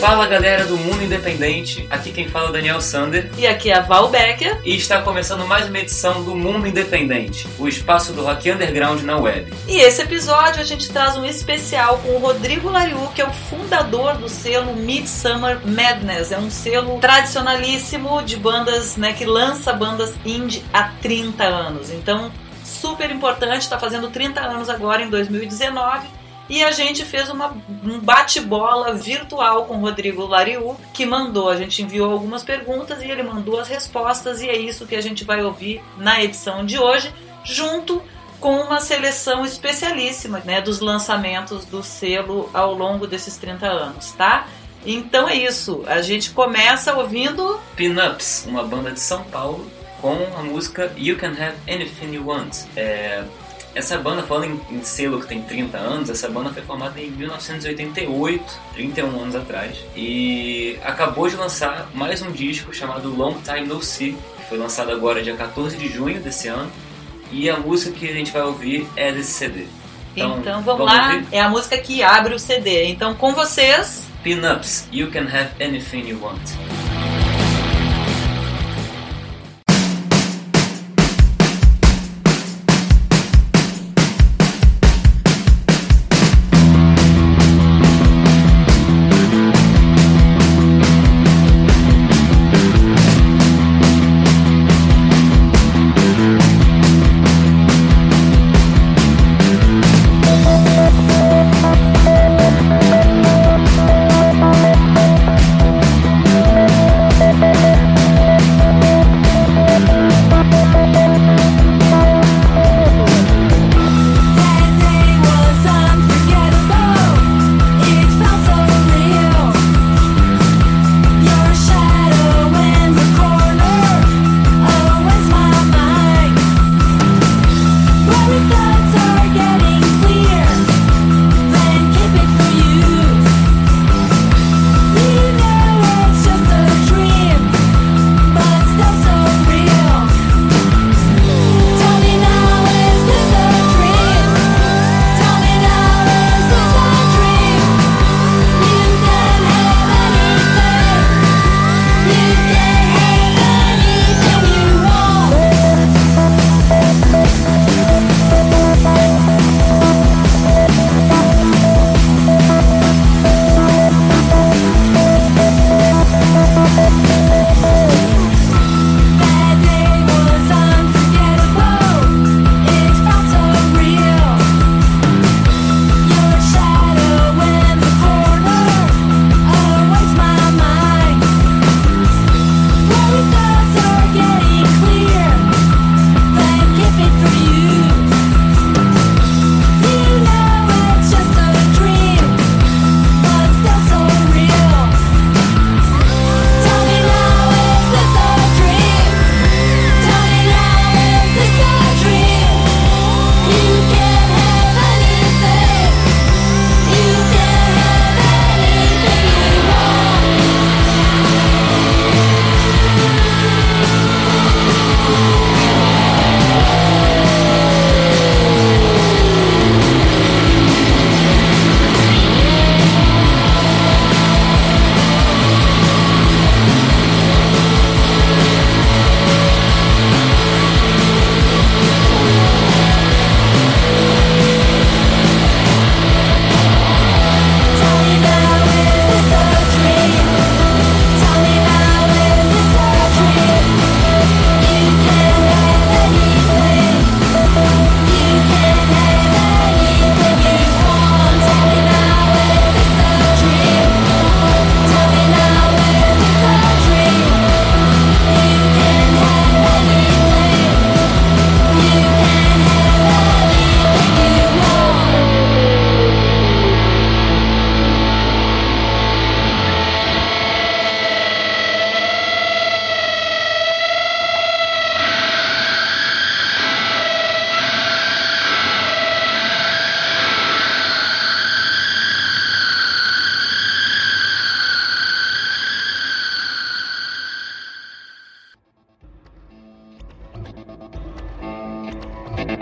Fala galera do Mundo Independente, aqui quem fala é o Daniel Sander E aqui é a Val Becker. e está começando mais uma edição do Mundo Independente, o espaço do rock underground na web. E esse episódio a gente traz um especial com o Rodrigo Lariu, que é o fundador do selo Midsummer Madness. É um selo tradicionalíssimo de bandas, né, que lança bandas indie há 30 anos. Então, super importante, está fazendo 30 anos agora em 2019. E a gente fez uma, um bate-bola virtual com o Rodrigo Lariu, que mandou, a gente enviou algumas perguntas e ele mandou as respostas, e é isso que a gente vai ouvir na edição de hoje, junto com uma seleção especialíssima né, dos lançamentos do selo ao longo desses 30 anos, tá? Então é isso, a gente começa ouvindo Pinups, uma banda de São Paulo, com a música You Can Have Anything You Want. É, essa banda, falando em, em selo que tem 30 anos, essa banda foi formada em 1988, 31 anos atrás, e acabou de lançar mais um disco chamado Long Time No See, que foi lançado agora dia 14 de junho desse ano, e a música que a gente vai ouvir é desse CD. Então, vamos, lá, ouvir? é a música que abre o CD. Então com vocês, Pinups, You Can Have Anything You Want.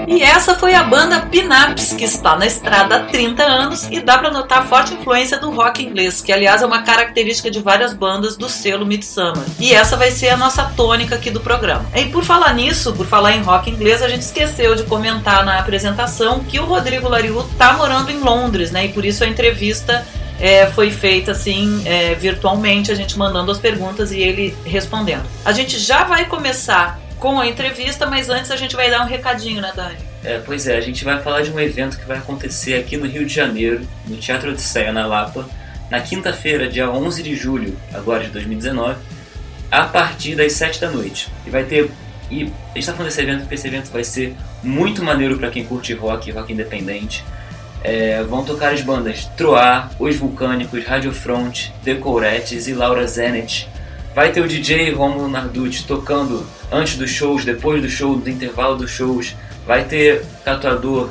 E essa foi a banda Pinaps, que está na estrada há 30 anos e dá para notar a forte influência do rock inglês, que aliás é uma característica de várias bandas do selo Midsummer. E essa vai ser a nossa tônica aqui do programa. E por falar nisso, por falar em rock inglês, a gente esqueceu de comentar na apresentação que o Rodrigo Lariu tá morando em Londres, né? E por isso a entrevista é, foi feita assim é, virtualmente, a gente mandando as perguntas e ele respondendo. A gente já vai começar com a entrevista, mas antes a gente vai dar um recadinho, né, Dani? É, pois é, a gente vai falar de um evento que vai acontecer aqui no Rio de Janeiro, no Teatro Odisseia, na Lapa, na quinta-feira, dia 11 de julho, agora de 2019, a partir das 7 da noite. E vai ter. E a gente está falando desse evento porque esse evento vai ser muito maneiro para quem curte rock, rock independente. É, vão tocar as bandas Troar, Os Vulcânicos, Radiofront, The Courettes e Laura Zenit. Vai ter o DJ Romulo Narducci tocando antes dos shows, depois do show, no intervalo dos shows. Vai ter tatuador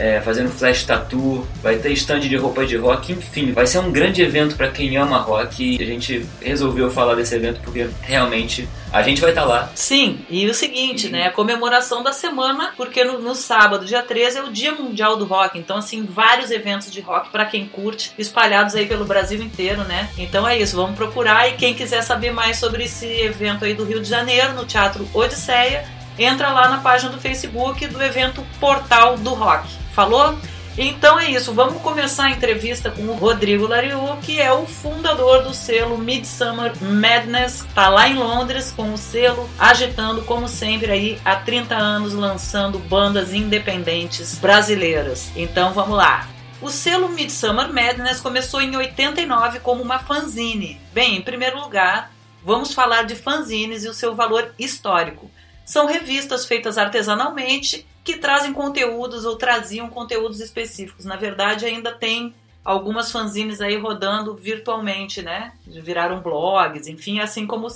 é, fazendo flash tattoo, vai ter stand de roupa de rock, enfim, vai ser um grande evento para quem ama rock e a gente resolveu falar desse evento porque realmente a gente vai estar tá lá. Sim, e o seguinte, né, a comemoração da semana, porque no, no, sábado, dia 13, é o Dia Mundial do Rock, então assim, vários eventos de rock para quem curte, espalhados aí pelo Brasil inteiro, né? Então é isso, vamos procurar e quem quiser saber mais sobre esse evento aí do Rio de Janeiro, no Teatro Odisseia, entra lá na página do Facebook do evento Portal do Rock. Falou? Então é isso, vamos começar a entrevista com o Rodrigo Lariu, que é o fundador do selo Midsummer Madness, tá lá em Londres com o selo agitando como sempre aí há 30 anos lançando bandas independentes brasileiras. Então vamos lá. O selo Midsummer Madness começou em 89 como uma fanzine. Bem, em primeiro lugar, vamos falar de fanzines e o seu valor histórico. São revistas feitas artesanalmente que trazem conteúdos ou traziam conteúdos específicos. Na verdade, ainda tem algumas fanzines aí rodando virtualmente, né? Viraram blogs, enfim, assim como,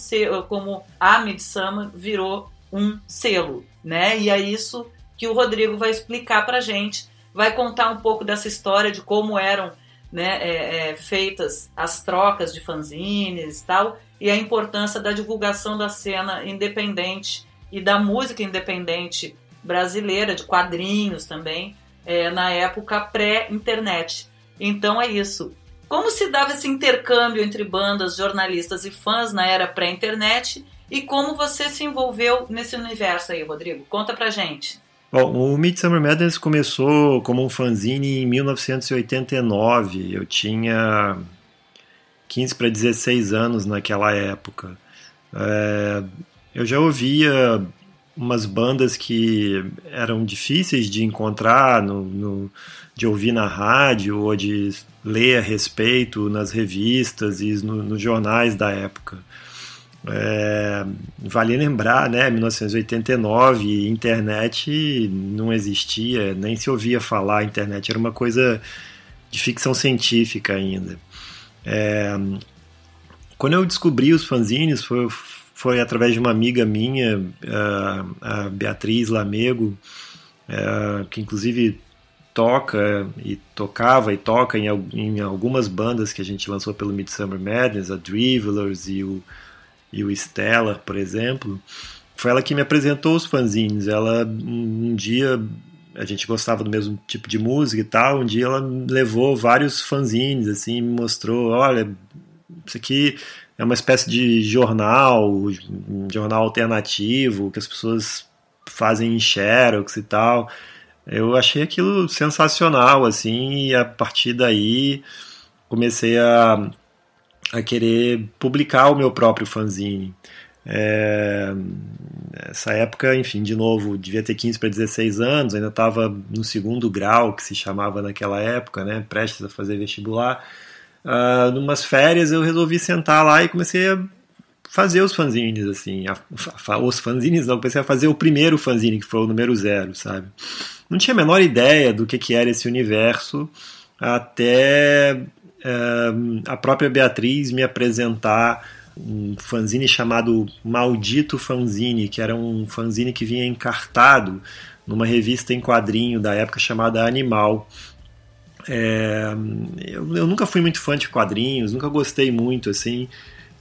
como a Midsummer virou um selo, né? E é isso que o Rodrigo vai explicar pra gente. Vai contar um pouco dessa história de como eram né, é, é, feitas as trocas de fanzines e tal, e a importância da divulgação da cena independente e da música independente brasileira, de quadrinhos também, é, na época pré-internet. Então é isso. Como se dava esse intercâmbio entre bandas, jornalistas e fãs na era pré-internet e como você se envolveu nesse universo aí, Rodrigo? Conta pra gente. Bom, o Midsummer Madness começou como um fanzine em 1989. Eu tinha 15 para 16 anos naquela época. É, eu já ouvia umas bandas que eram difíceis de encontrar, no, no, de ouvir na rádio ou de ler a respeito nas revistas e no, nos jornais da época. É, vale lembrar, né, 1989, internet não existia, nem se ouvia falar, internet era uma coisa de ficção científica ainda. É, quando eu descobri os fanzines, foi, foi através de uma amiga minha, a Beatriz Lamego, que inclusive toca e tocava e toca em, em, algumas bandas que a gente lançou pelo Midsummer Madness, a Drivelers e o, e o Stellar, por exemplo. Foi ela que me apresentou os fanzines. Ela, um dia, a gente gostava do mesmo tipo de música e tal, um dia ela levou vários fanzines, assim, me mostrou, olha, isso aqui é uma espécie de jornal, um jornal alternativo que as pessoas fazem em xerox e tal. Eu achei aquilo sensacional, assim, e a partir daí comecei a, a querer publicar o meu próprio fanzine. É, essa época, enfim, de novo, devia ter 15 para 16 anos, ainda estava no segundo grau, que se chamava naquela época, né, prestes a fazer vestibular uh, numas férias, eu resolvi sentar lá e comecei a fazer os fanzines, assim. A, a, os fanzines não, comecei a fazer o primeiro fanzine, que foi o número zero, sabe? Não tinha a menor ideia do que, que era esse universo até uh, a própria Beatriz me apresentar um fanzine chamado Maldito Fanzine, que era um fanzine que vinha encartado numa revista em quadrinho da época chamada Animal. É, eu, eu, nunca fui muito fã de quadrinhos, nunca gostei muito, assim.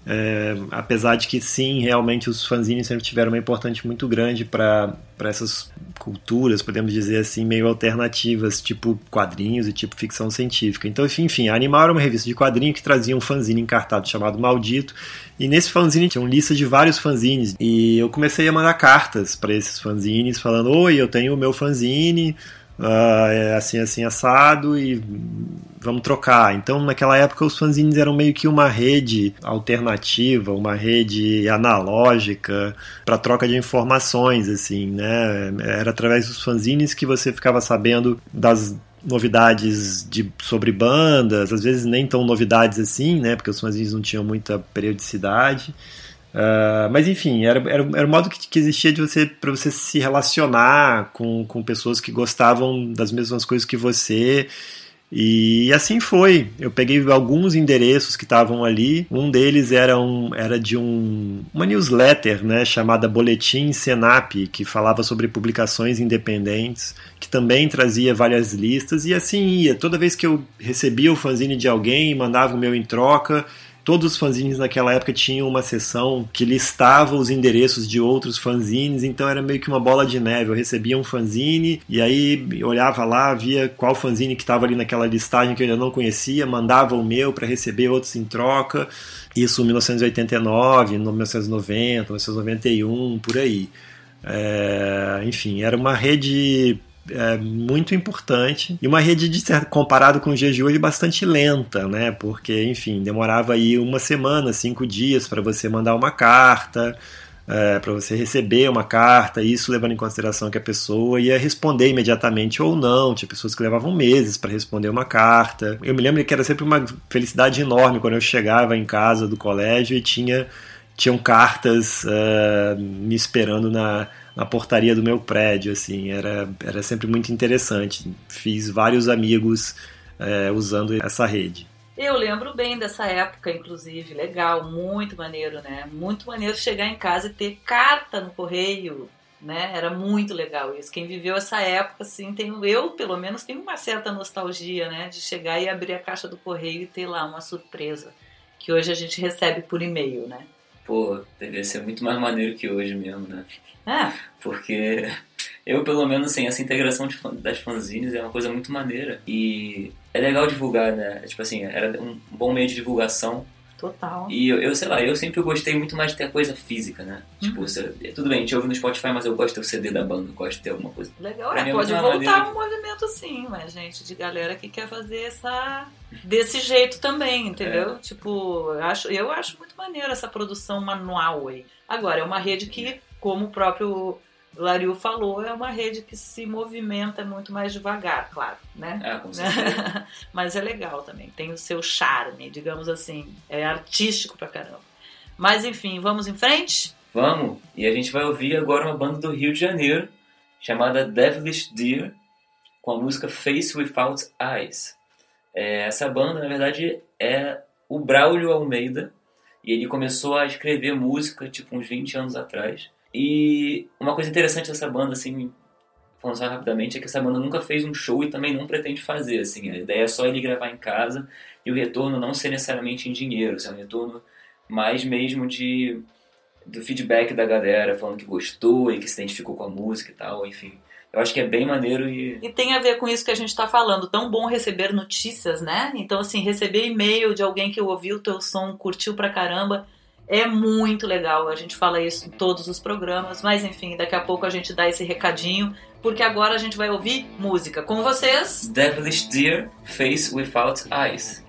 É, apesar de que sim, realmente os fanzines sempre tiveram uma importância muito grande para essas culturas, podemos dizer assim, meio alternativas, tipo quadrinhos e tipo ficção científica. Então, enfim, a Animal era uma revista de quadrinho que trazia um fanzine encartado chamado Maldito, e nesse fanzine tinha uma lista de vários fanzines, e eu comecei a mandar cartas para esses fanzines falando: Oi, eu tenho o meu fanzine uh, é assim, assim, assado e vamos trocar. Então, naquela época, os fanzines eram meio que uma rede alternativa, uma rede analógica para troca de informações, assim, né? Era através dos fanzines que você ficava sabendo das novidades de, sobre bandas, às vezes nem tão novidades assim, né? Porque os fanzines não tinham muita periodicidade. Uh, mas enfim, era, era, era o modo que, que existia de você para você se relacionar com, com pessoas que gostavam das mesmas coisas que você. E assim foi. Eu peguei alguns endereços que estavam ali. Um deles era, um, era de um, uma newsletter né, chamada Boletim Senap, que falava sobre publicações independentes, que também trazia várias listas. E assim ia. Toda vez que eu recebia o fanzine de alguém, mandava o meu em troca, Todos os fanzines naquela época tinham uma seção que listava os endereços de outros fanzines, então era meio que uma bola de neve. Eu recebia um fanzine e aí olhava lá, via qual fanzine que estava ali naquela listagem que eu ainda não conhecia, mandava o meu para receber outros em troca. Isso em 1989, 1990, 1991, por aí. É, enfim, era uma rede é, muito importante e uma rede de comparado com os dias de hoje bastante lenta, né? Porque enfim demorava aí uma semana, cinco dias para você mandar uma carta, é, para você receber uma carta, isso levando em consideração que a pessoa ia responder imediatamente ou não. Tinha pessoas que levavam meses para responder uma carta. Eu me lembro que era sempre uma felicidade enorme quando eu chegava em casa do colégio e tinha tinham cartas uh, me esperando na na portaria do meu prédio, assim, era, era sempre muito interessante. Fiz vários amigos é, usando essa rede. Eu lembro bem dessa época, inclusive, legal, muito maneiro, né? Muito maneiro chegar em casa e ter carta no correio, né? Era muito legal isso. Quem viveu essa época, assim, tem, eu pelo menos tenho uma certa nostalgia, né? De chegar e abrir a caixa do correio e ter lá uma surpresa que hoje a gente recebe por e-mail, né? Pô, deve ser muito mais maneiro que hoje mesmo, né? É. Porque eu, pelo menos, assim, essa integração de, das fanzines é uma coisa muito maneira. E é legal divulgar, né? Tipo assim, era um bom meio de divulgação. Total. E eu, eu sei lá, eu sempre gostei muito mais de ter coisa física, né? Tipo, uhum. Tipo, você, tudo bem, a gente ouve no Spotify, mas eu gosto de ter o CD da banda, eu gosto de ter alguma coisa. Legal, é, é pode voltar maneira... um movimento assim, mas gente, de galera que quer fazer essa desse jeito também, entendeu? É. Tipo, eu acho, eu acho muito maneiro essa produção manual aí. Agora, é uma rede que como o próprio Lariu falou, é uma rede que se movimenta muito mais devagar, claro, né? É, com certeza. Mas é legal também, tem o seu charme, digamos assim, é artístico pra caramba. Mas enfim, vamos em frente? Vamos! E a gente vai ouvir agora uma banda do Rio de Janeiro chamada Devilish Deer com a música Face Without Eyes. É, essa banda, na verdade, é o Braulio Almeida e ele começou a escrever música tipo uns 20 anos atrás. E uma coisa interessante dessa banda, assim, falando só rapidamente, é que essa banda nunca fez um show e também não pretende fazer, assim. A ideia é só ele gravar em casa e o retorno não ser necessariamente em dinheiro, é um retorno mais mesmo de do feedback da galera, falando que gostou e que se identificou com a música e tal, enfim. Eu acho que é bem maneiro e. E tem a ver com isso que a gente está falando. Tão bom receber notícias, né? Então, assim, receber e-mail de alguém que ouviu o teu som, curtiu pra caramba é muito legal, a gente fala isso em todos os programas, mas enfim, daqui a pouco a gente dá esse recadinho, porque agora a gente vai ouvir música. Com vocês, Devilish Deer, Face Without Eyes.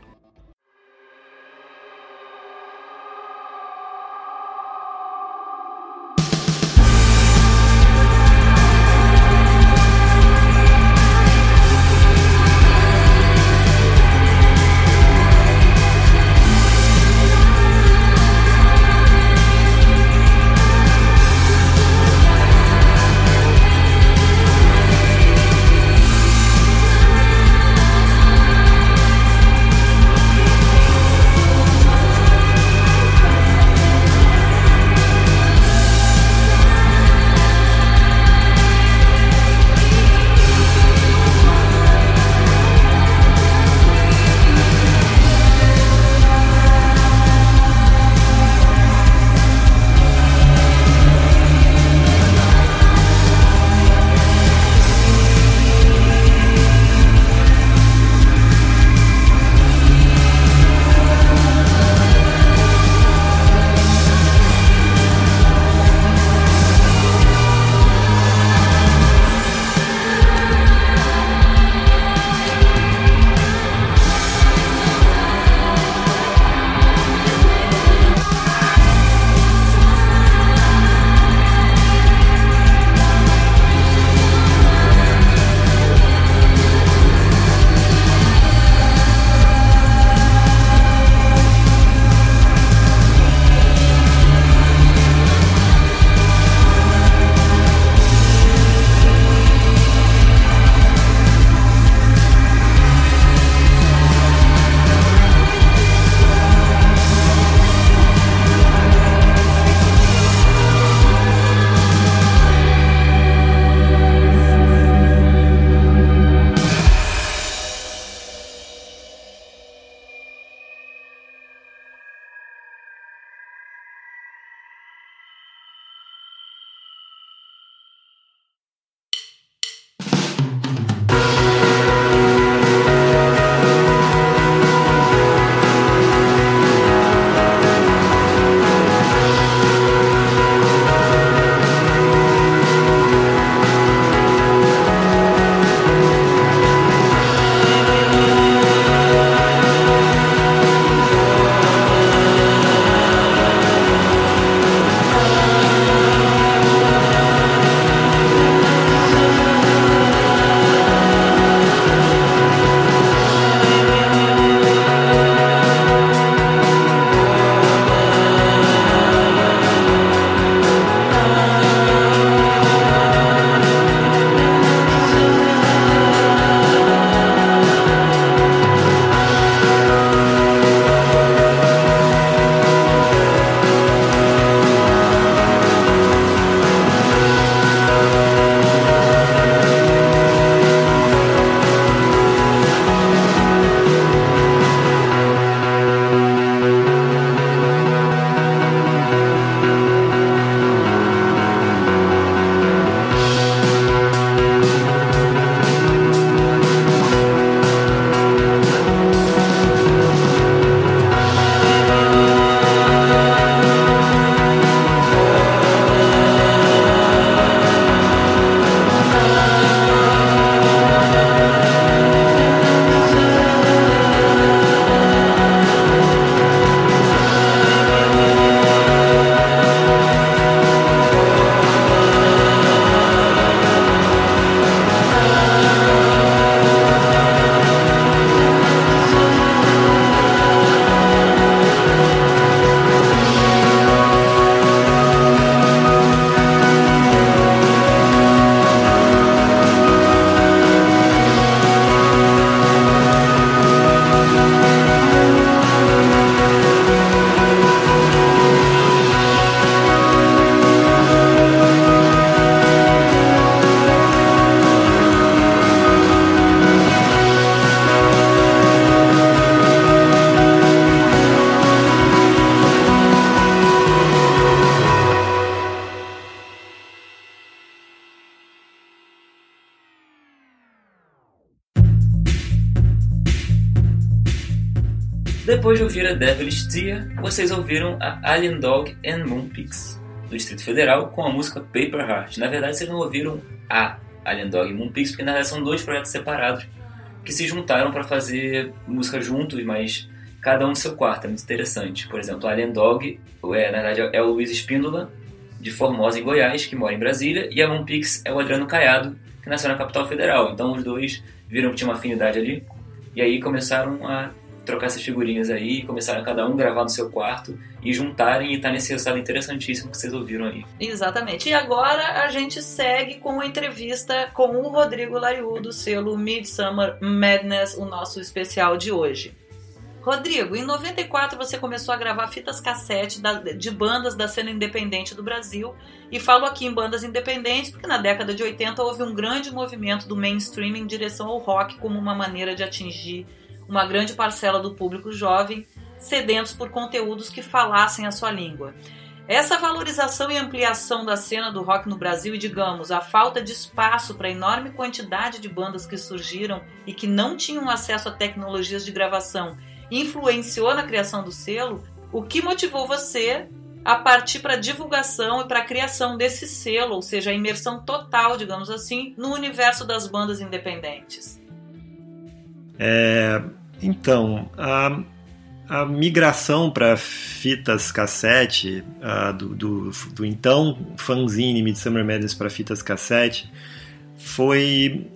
Depois de ouvir a Devilish Tear, vocês ouviram a Alien Dog and Moonpix, do Distrito Federal, com a música Paper Heart. Na verdade, vocês não ouviram a Alien Dog e Moonpix, porque na verdade são dois projetos separados que se juntaram para fazer música juntos, mas cada um no seu quarto. É muito interessante. Por exemplo, a Alien Dog, é, na verdade, é o Luiz Espíndola, de Formosa, em Goiás, que mora em Brasília, e a Moonpix é o Adriano Caiado, que nasceu na capital federal. Então os dois viram que tinha uma afinidade ali, e aí começaram a trocar essas figurinhas aí, começaram cada um gravar no seu quarto e juntarem e tá nesse resultado interessantíssimo que vocês ouviram aí. Exatamente. E agora a gente segue com a entrevista com o Rodrigo Lariu do selo Midsummer Madness, o nosso especial de hoje. Rodrigo, em 94 você começou a gravar fitas cassete de bandas da cena independente do Brasil. E falo aqui em bandas independentes porque na década de 80 houve um grande movimento do mainstream em direção ao rock como uma maneira de atingir uma grande parcela do público jovem sedentos por conteúdos que falassem a sua língua. Essa valorização e ampliação da cena do rock no Brasil e, digamos, a falta de espaço para a enorme quantidade de bandas que surgiram e que não tinham acesso a tecnologias de gravação influenciou na criação do selo, o que motivou você a partir para a divulgação e para a criação desse selo, ou seja, a imersão total, digamos assim, no universo das bandas independentes? É, então, a, a migração para fitas cassete uh, do, do, do, então fanzine Midsummer Madness para fitas cassete foi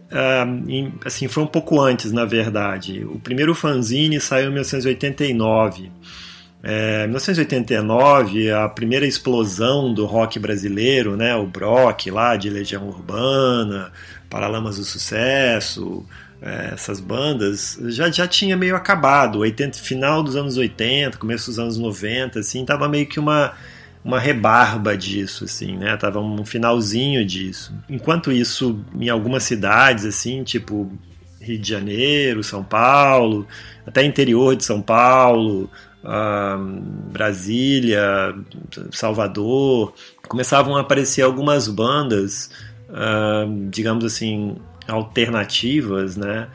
assim foi um pouco antes na verdade. O primeiro fanzine saiu em 1989 é, 1989 a primeira explosão do rock brasileiro né o Brock lá de Legião Urbana Paralamas do Sucesso é, essas bandas já, já tinha meio acabado 80 final dos anos 80 começo dos anos 90 assim tava meio que uma uma rebarba disso, assim, né? Tava um finalzinho disso. Enquanto isso, em algumas cidades, assim, tipo Rio de Janeiro, São Paulo, até interior de São Paulo, uh, Brasília, Salvador, começavam a aparecer algumas bandas, uh, digamos assim, alternativas, né?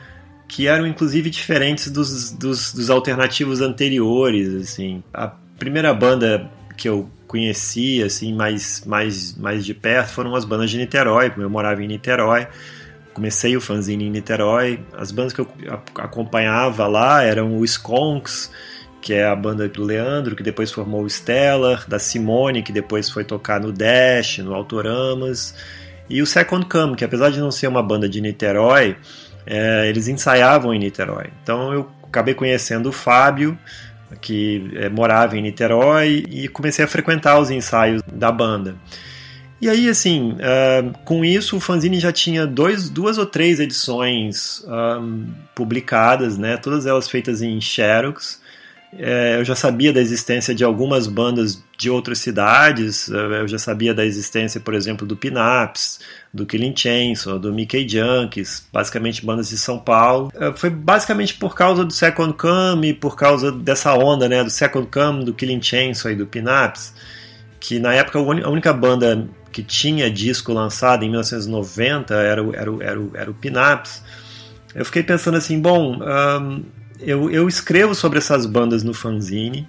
Que eram inclusive diferentes dos, dos, dos alternativos anteriores, assim. A primeira banda que eu conheci assim mais, mais, mais de perto foram as bandas de Niterói, eu morava em Niterói. Comecei o fanzine em Niterói. As bandas que eu acompanhava lá eram o Skonks, que é a banda do Leandro, que depois formou o Stellar, da Simone, que depois foi tocar no Dash, no Autoramas, e o Second Come, que apesar de não ser uma banda de Niterói, é, eles ensaiavam em Niterói. Então eu acabei conhecendo o Fábio, que é, morava em Niterói e comecei a frequentar os ensaios da banda. E aí, assim, uh, com isso, o fanzine já tinha dois, duas ou três edições um, publicadas, né? Todas elas feitas em Xerox. É, eu já sabia da existência de algumas bandas de outras cidades, é, eu já sabia da existência, por exemplo, do Pinaps, do Killing Chainsaw, do Mickey Junkies, basicamente bandas de São Paulo. É, foi basicamente por causa do Second Come por causa dessa onda né, do Second Come, do Killing Chainsaw e do Pinaps, que na época a única banda que tinha disco lançado em 1990 era, o, era, o, era, o, era o Pinaps. Eu fiquei pensando assim, bom... Um, eu, eu escrevo sobre essas bandas no fanzine,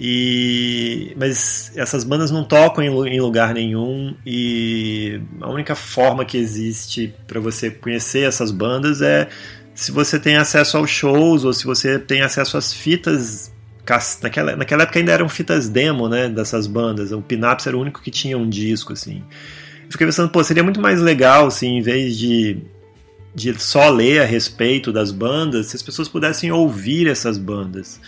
e, mas essas bandas não tocam em, em lugar nenhum e a única forma que existe para você conhecer essas bandas é se você tem acesso aos shows ou se você tem acesso às fitas naquela, naquela época ainda eram fitas demo né, dessas bandas. O Pinaps era o único que tinha um disco assim. Eu fiquei pensando pô seria muito mais legal assim em vez de de só ler a respeito das bandas, se as pessoas pudessem ouvir essas bandas.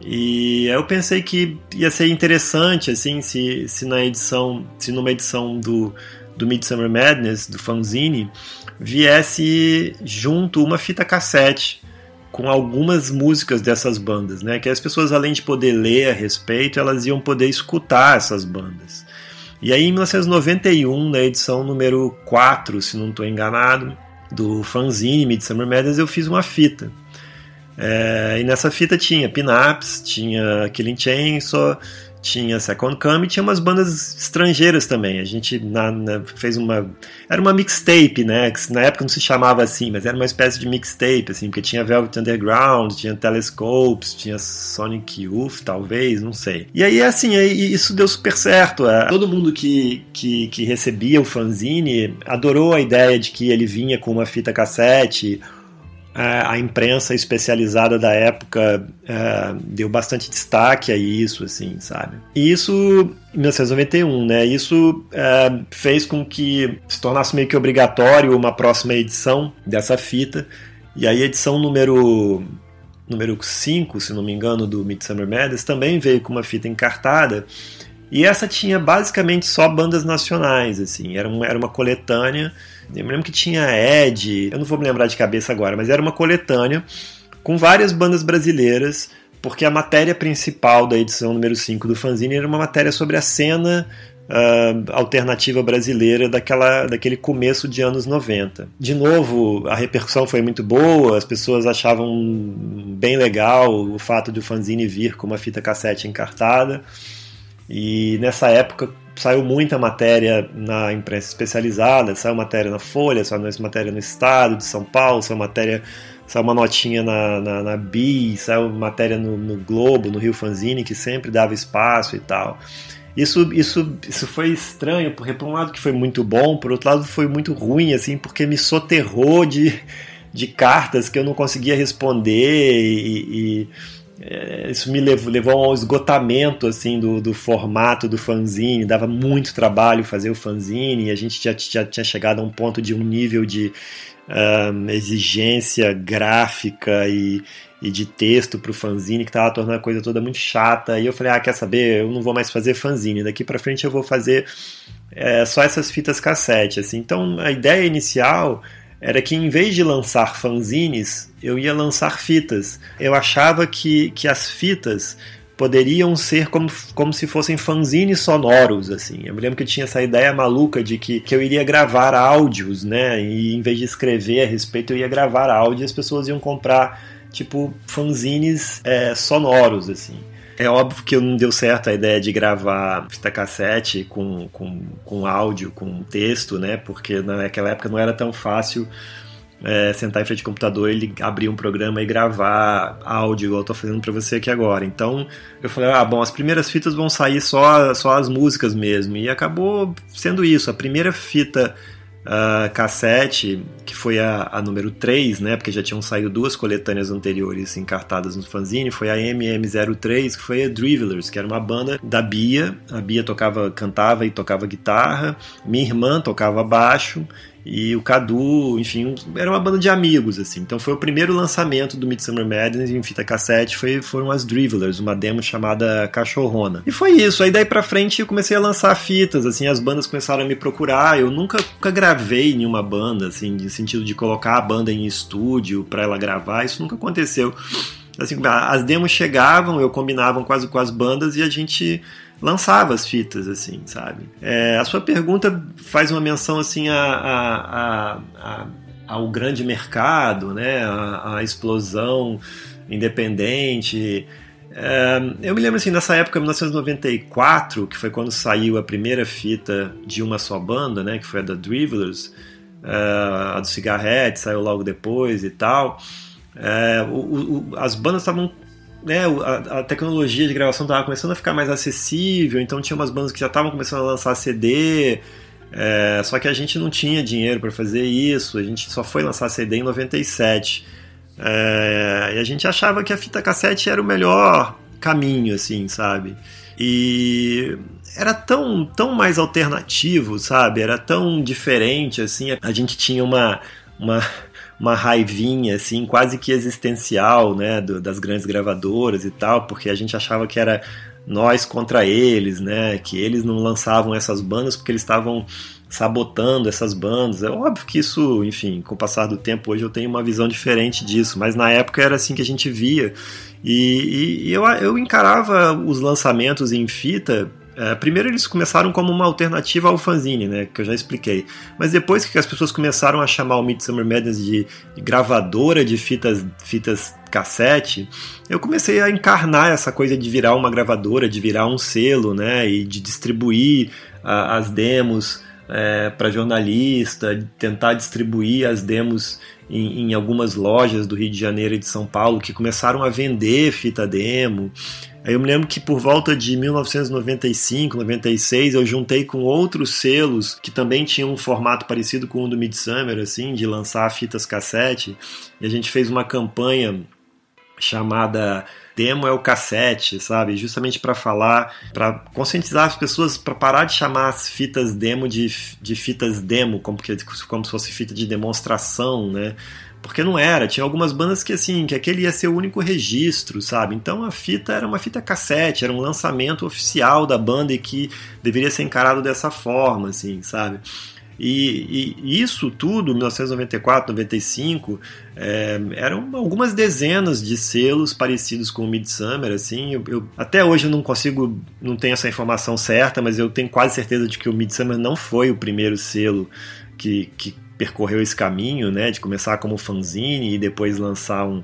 E eu pensei que ia ser interessante, assim, se, se na edição, se numa edição do, do Midsummer Madness, do fanzine, viesse junto uma fita cassete com algumas músicas dessas bandas, né? Que as pessoas, além de poder ler a respeito, elas iam poder escutar essas bandas. E aí, em 1991, na edição número 4, se não estou enganado, do fanzine Midsummer Madness, eu fiz uma fita. É, e nessa fita tinha Pinaps, tinha Killing Chainsaw, tinha Second Come e tinha umas bandas estrangeiras também. A gente na, na, fez uma. Era uma mixtape, né? Que na época não se chamava assim, mas era uma espécie de mixtape, assim, porque tinha Velvet Underground, tinha Telescopes, tinha Sonic Youth, talvez, não sei. E aí, assim, aí, isso deu super certo. É, todo mundo que, que, que recebia o fanzine adorou a ideia de que ele vinha com uma fita cassete a imprensa especializada da época é, deu bastante destaque a isso, assim, sabe? E isso, em 1991, né? Isso é, fez com que se tornasse meio que obrigatório uma próxima edição dessa fita. E aí edição número número 5, se não me engano, do Midsummer Madness também veio com uma fita encartada. E essa tinha basicamente só bandas nacionais, assim, era uma, era uma coletânea eu me lembro que tinha Ed, eu não vou me lembrar de cabeça agora, mas era uma coletânea com várias bandas brasileiras, porque a matéria principal da edição número 5 do fanzine era uma matéria sobre a cena uh, alternativa brasileira daquela, daquele começo de anos 90. De novo, a repercussão foi muito boa, as pessoas achavam bem legal o fato de o fanzine vir com uma fita cassete encartada. E nessa época saiu muita matéria na imprensa especializada, saiu matéria na Folha, saiu matéria no Estado de São Paulo, saiu matéria, saiu uma notinha na, na, na BI, saiu matéria no, no, Globo, no Rio Fanzine, que sempre dava espaço e tal. Isso, isso, isso foi estranho, porque por um lado que foi muito bom, por outro lado foi muito ruim, assim, porque me soterrou de, de cartas que eu não conseguia responder e, e isso me levou, levou ao esgotamento assim do, do formato do fanzine, dava muito trabalho fazer o fanzine, a gente já, já tinha chegado a um ponto de um nível de um, exigência gráfica e, e de texto para o fanzine que estava tornando a coisa toda muito chata. E eu falei, ah, quer saber, eu não vou mais fazer fanzine, daqui para frente eu vou fazer é, só essas fitas cassete. Assim. Então a ideia inicial era que em vez de lançar fanzines, eu ia lançar fitas. Eu achava que, que as fitas poderiam ser como, como se fossem fanzines sonoros, assim. Eu me lembro que eu tinha essa ideia maluca de que, que eu iria gravar áudios, né? E em vez de escrever a respeito, eu ia gravar áudio e as pessoas iam comprar, tipo, fanzines é, sonoros, assim. É óbvio que não deu certo a ideia de gravar fita cassete com, com, com áudio, com texto, né? Porque naquela época não era tão fácil é, sentar em frente ao computador, ele abrir um programa e gravar áudio, igual eu tô fazendo para você aqui agora. Então eu falei, ah, bom, as primeiras fitas vão sair só, só as músicas mesmo. E acabou sendo isso. A primeira fita uh, cassete, que foi a, a, número 3, né, porque já tinham saído duas coletâneas anteriores encartadas no fanzine, foi a MM03, que foi a Drivelers, que era uma banda da Bia. A Bia tocava, cantava e tocava guitarra, minha irmã tocava baixo e o Cadu, enfim, era uma banda de amigos, assim. Então foi o primeiro lançamento do Midsummer Madness em fita cassete, foi, foram as Drivelers, uma demo chamada Cachorrona. E foi isso, aí daí pra frente eu comecei a lançar fitas, assim, as bandas começaram a me procurar, eu nunca, nunca gravei nenhuma banda, assim, no sentido de colocar a banda em estúdio para ela gravar, isso nunca aconteceu. Assim, as demos chegavam, eu combinava quase com as bandas e a gente lançava as fitas, assim, sabe? É, a sua pergunta faz uma menção, assim, a, a, a, ao grande mercado, né? A, explosão independente. É, eu me lembro, assim, nessa época, 1994, que foi quando saiu a primeira fita de uma só banda, né? Que foi a da Drivelers, é, a do Cigarette, saiu logo depois e tal. É, o, o, as bandas estavam né, a, a, tecnologia de gravação estava começando a ficar mais acessível, então tinha umas bandas que já estavam começando a lançar CD, é, só que a gente não tinha dinheiro para fazer isso, a gente só foi lançar CD em 97. É, e a gente achava que a fita cassete era o melhor caminho, assim, sabe? E era tão, tão mais alternativo, sabe? Era tão diferente, assim. A gente tinha uma, uma uma raivinha assim quase que existencial né do, das grandes gravadoras e tal porque a gente achava que era nós contra eles né que eles não lançavam essas bandas porque eles estavam sabotando essas bandas. É óbvio que isso enfim com o passar do tempo hoje eu tenho uma visão diferente disso mas na época era assim que a gente via. E, e eu, eu encarava os lançamentos em fita É, primeiro eles começaram como uma alternativa ao fanzine, né, que eu já expliquei. Mas depois que as pessoas começaram a chamar o Midsummer Madness de, gravadora de fitas, fitas cassete, eu comecei a encarnar essa coisa de virar uma gravadora, de virar um selo, né, e de distribuir a, as demos é, para jornalista, tentar distribuir as demos em, em, algumas lojas do Rio de Janeiro e de São Paulo que começaram a vender fita demo. Aí eu me lembro que por volta de 1995, 96, eu juntei com outros selos que também tinham um formato parecido com o do Midsummer, assim, de lançar fitas cassete, e a gente fez uma campanha chamada demo é o cassete, sabe? Justamente para falar, para conscientizar as pessoas para parar de chamar as fitas demo de, de fitas demo, como, que, como se fosse fita de demonstração, né? Porque não era, tinha algumas bandas que assim, que aquele ia ser o único registro, sabe? Então a fita era uma fita cassete, era um lançamento oficial da banda e que deveria ser encarado dessa forma, assim, sabe? E, e, isso tudo, 1994, 95, é, eram algumas dezenas de selos parecidos com o Midsummer, assim. Eu, eu, até hoje eu não consigo, não tenho essa informação certa, mas eu tenho quase certeza de que o Midsummer não foi o primeiro selo que, que percorreu esse caminho, né, de começar como fanzine e depois lançar um,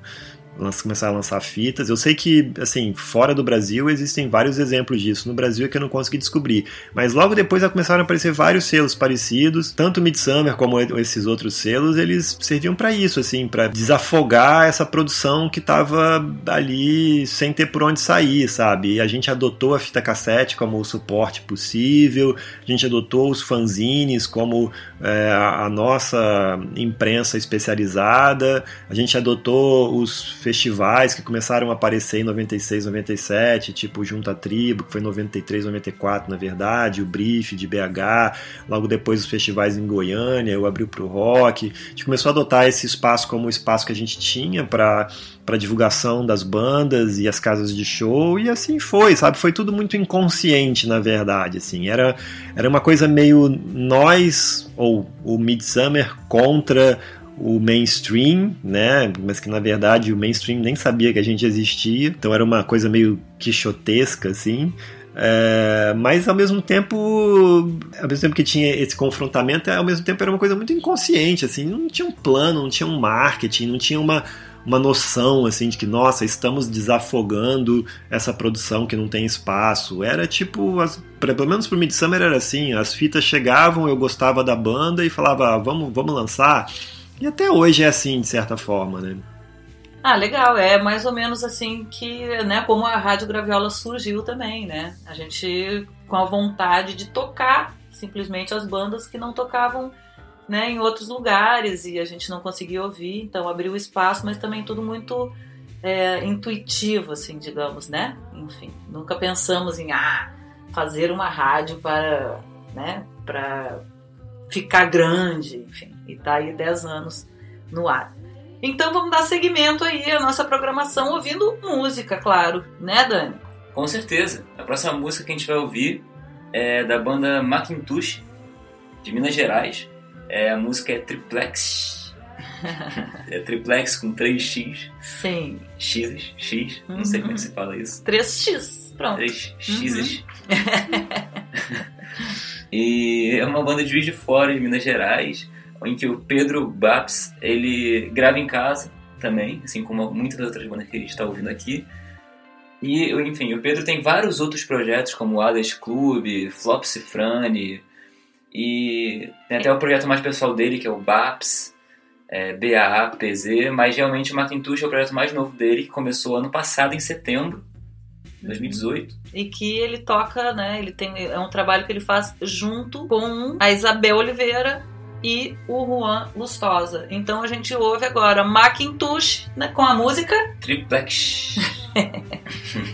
começar a lançar fitas. Eu sei que, assim, fora do Brasil existem vários exemplos disso. No Brasil é que eu não consegui descobrir. Mas logo depois já começaram a aparecer vários selos parecidos. Tanto Midsummer como esses outros selos, eles serviam para isso, assim, para desafogar essa produção que estava ali sem ter por onde sair, sabe? E a gente adotou a fita cassete como o suporte possível, a gente adotou os fanzines como é, a nossa imprensa especializada, a gente adotou os festivais que começaram a aparecer em 96, 97, tipo Junta Tribo, que foi em 93, 94, na verdade, o Brief de BH, logo depois os festivais em Goiânia, eu abri pro rock. A gente começou a adotar esse espaço como o espaço que a gente tinha para para divulgação das bandas e as casas de show e assim foi, sabe? Foi tudo muito inconsciente, na verdade, assim. Era era uma coisa meio nós ou o Midsummer contra o mainstream, né? Mas que na verdade o mainstream nem sabia que a gente existia, então era uma coisa meio quixotesca, assim. É, mas ao mesmo tempo, ao mesmo tempo que tinha esse confrontamento, ao mesmo tempo era uma coisa muito inconsciente, assim, não tinha um plano, não tinha um marketing, não tinha uma, uma noção assim de que nossa estamos desafogando essa produção que não tem espaço era tipo as, pelo menos pro Midsummer era assim as fitas chegavam eu gostava da banda e falava ah, vamos vamos lançar e até hoje é assim, de certa forma, né? Ah, legal. É mais ou menos assim que, né, como a Rádio Graviola surgiu também, né? A gente com a vontade de tocar simplesmente as bandas que não tocavam né, em outros lugares e a gente não conseguia ouvir, então abriu espaço, mas também tudo muito é, intuitivo, assim, digamos, né? Enfim, nunca pensamos em ah, fazer uma rádio para, né, para ficar grande, enfim, e tá aí 10 anos no ar. Então vamos dar seguimento aí à nossa programação ouvindo música, claro, né, Dani? Com certeza. A próxima música que a gente vai ouvir é da banda Macintosh, de Minas Gerais. É, a música é Triplex. é Triplex com 3x. Sim. X, X, não sei como é que se fala isso. 3x, pronto. 3x. Uhum. E é uma banda de Juiz de Fora, de Minas Gerais, em que o Pedro Baps, ele grava em casa também, assim como muitas das outras bandas que a gente está ouvindo aqui. E, enfim, o Pedro tem vários outros projetos, como o Ades Club, Flop Cifrane, e tem até o projeto mais pessoal dele, que é o BAPS, é, B-A-A-P-Z, mas realmente o Macintosh é o projeto mais novo dele, que começou ano passado, em setembro, 2018. E que ele toca, né? Ele tem é um trabalho que ele faz junto com a Isabel Oliveira e o Juan Lustosa. Então a gente ouve agora Macintosh né, com a música Triplex.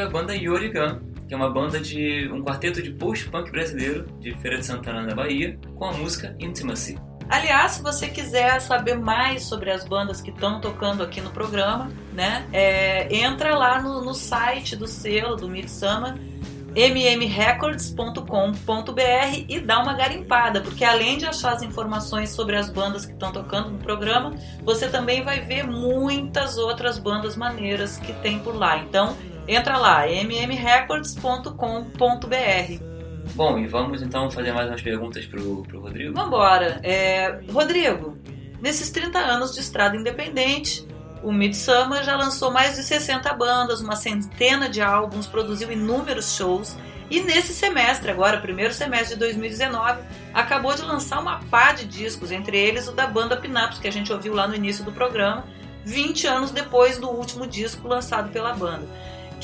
A banda Yorigan, que é uma banda de um quarteto de post-punk brasileiro de Feira de Santana da Bahia, com a música Intimacy. Aliás, se você quiser saber mais sobre as bandas que estão tocando aqui no programa, né, é, entra lá no, no site do selo do Midsummer, mmrecords.com.br e dá uma garimpada, porque além de achar as informações sobre as bandas que estão tocando no programa, você também vai ver muitas outras bandas maneiras que tem por lá. Então, entra lá, mmrecords.com.br. Bom, e vamos então fazer mais umas perguntas pro, pro Rodrigo? Vambora. É, Rodrigo, nesses 30 anos de estrada independente, o Midsummer já lançou mais de 60 bandas, uma centena de álbuns, produziu inúmeros shows e nesse semestre, agora, primeiro semestre de 2019, acabou de lançar uma pá de discos, entre eles o da banda Pinaps, que a gente ouviu lá no início do programa, 20 anos depois do último disco lançado pela banda.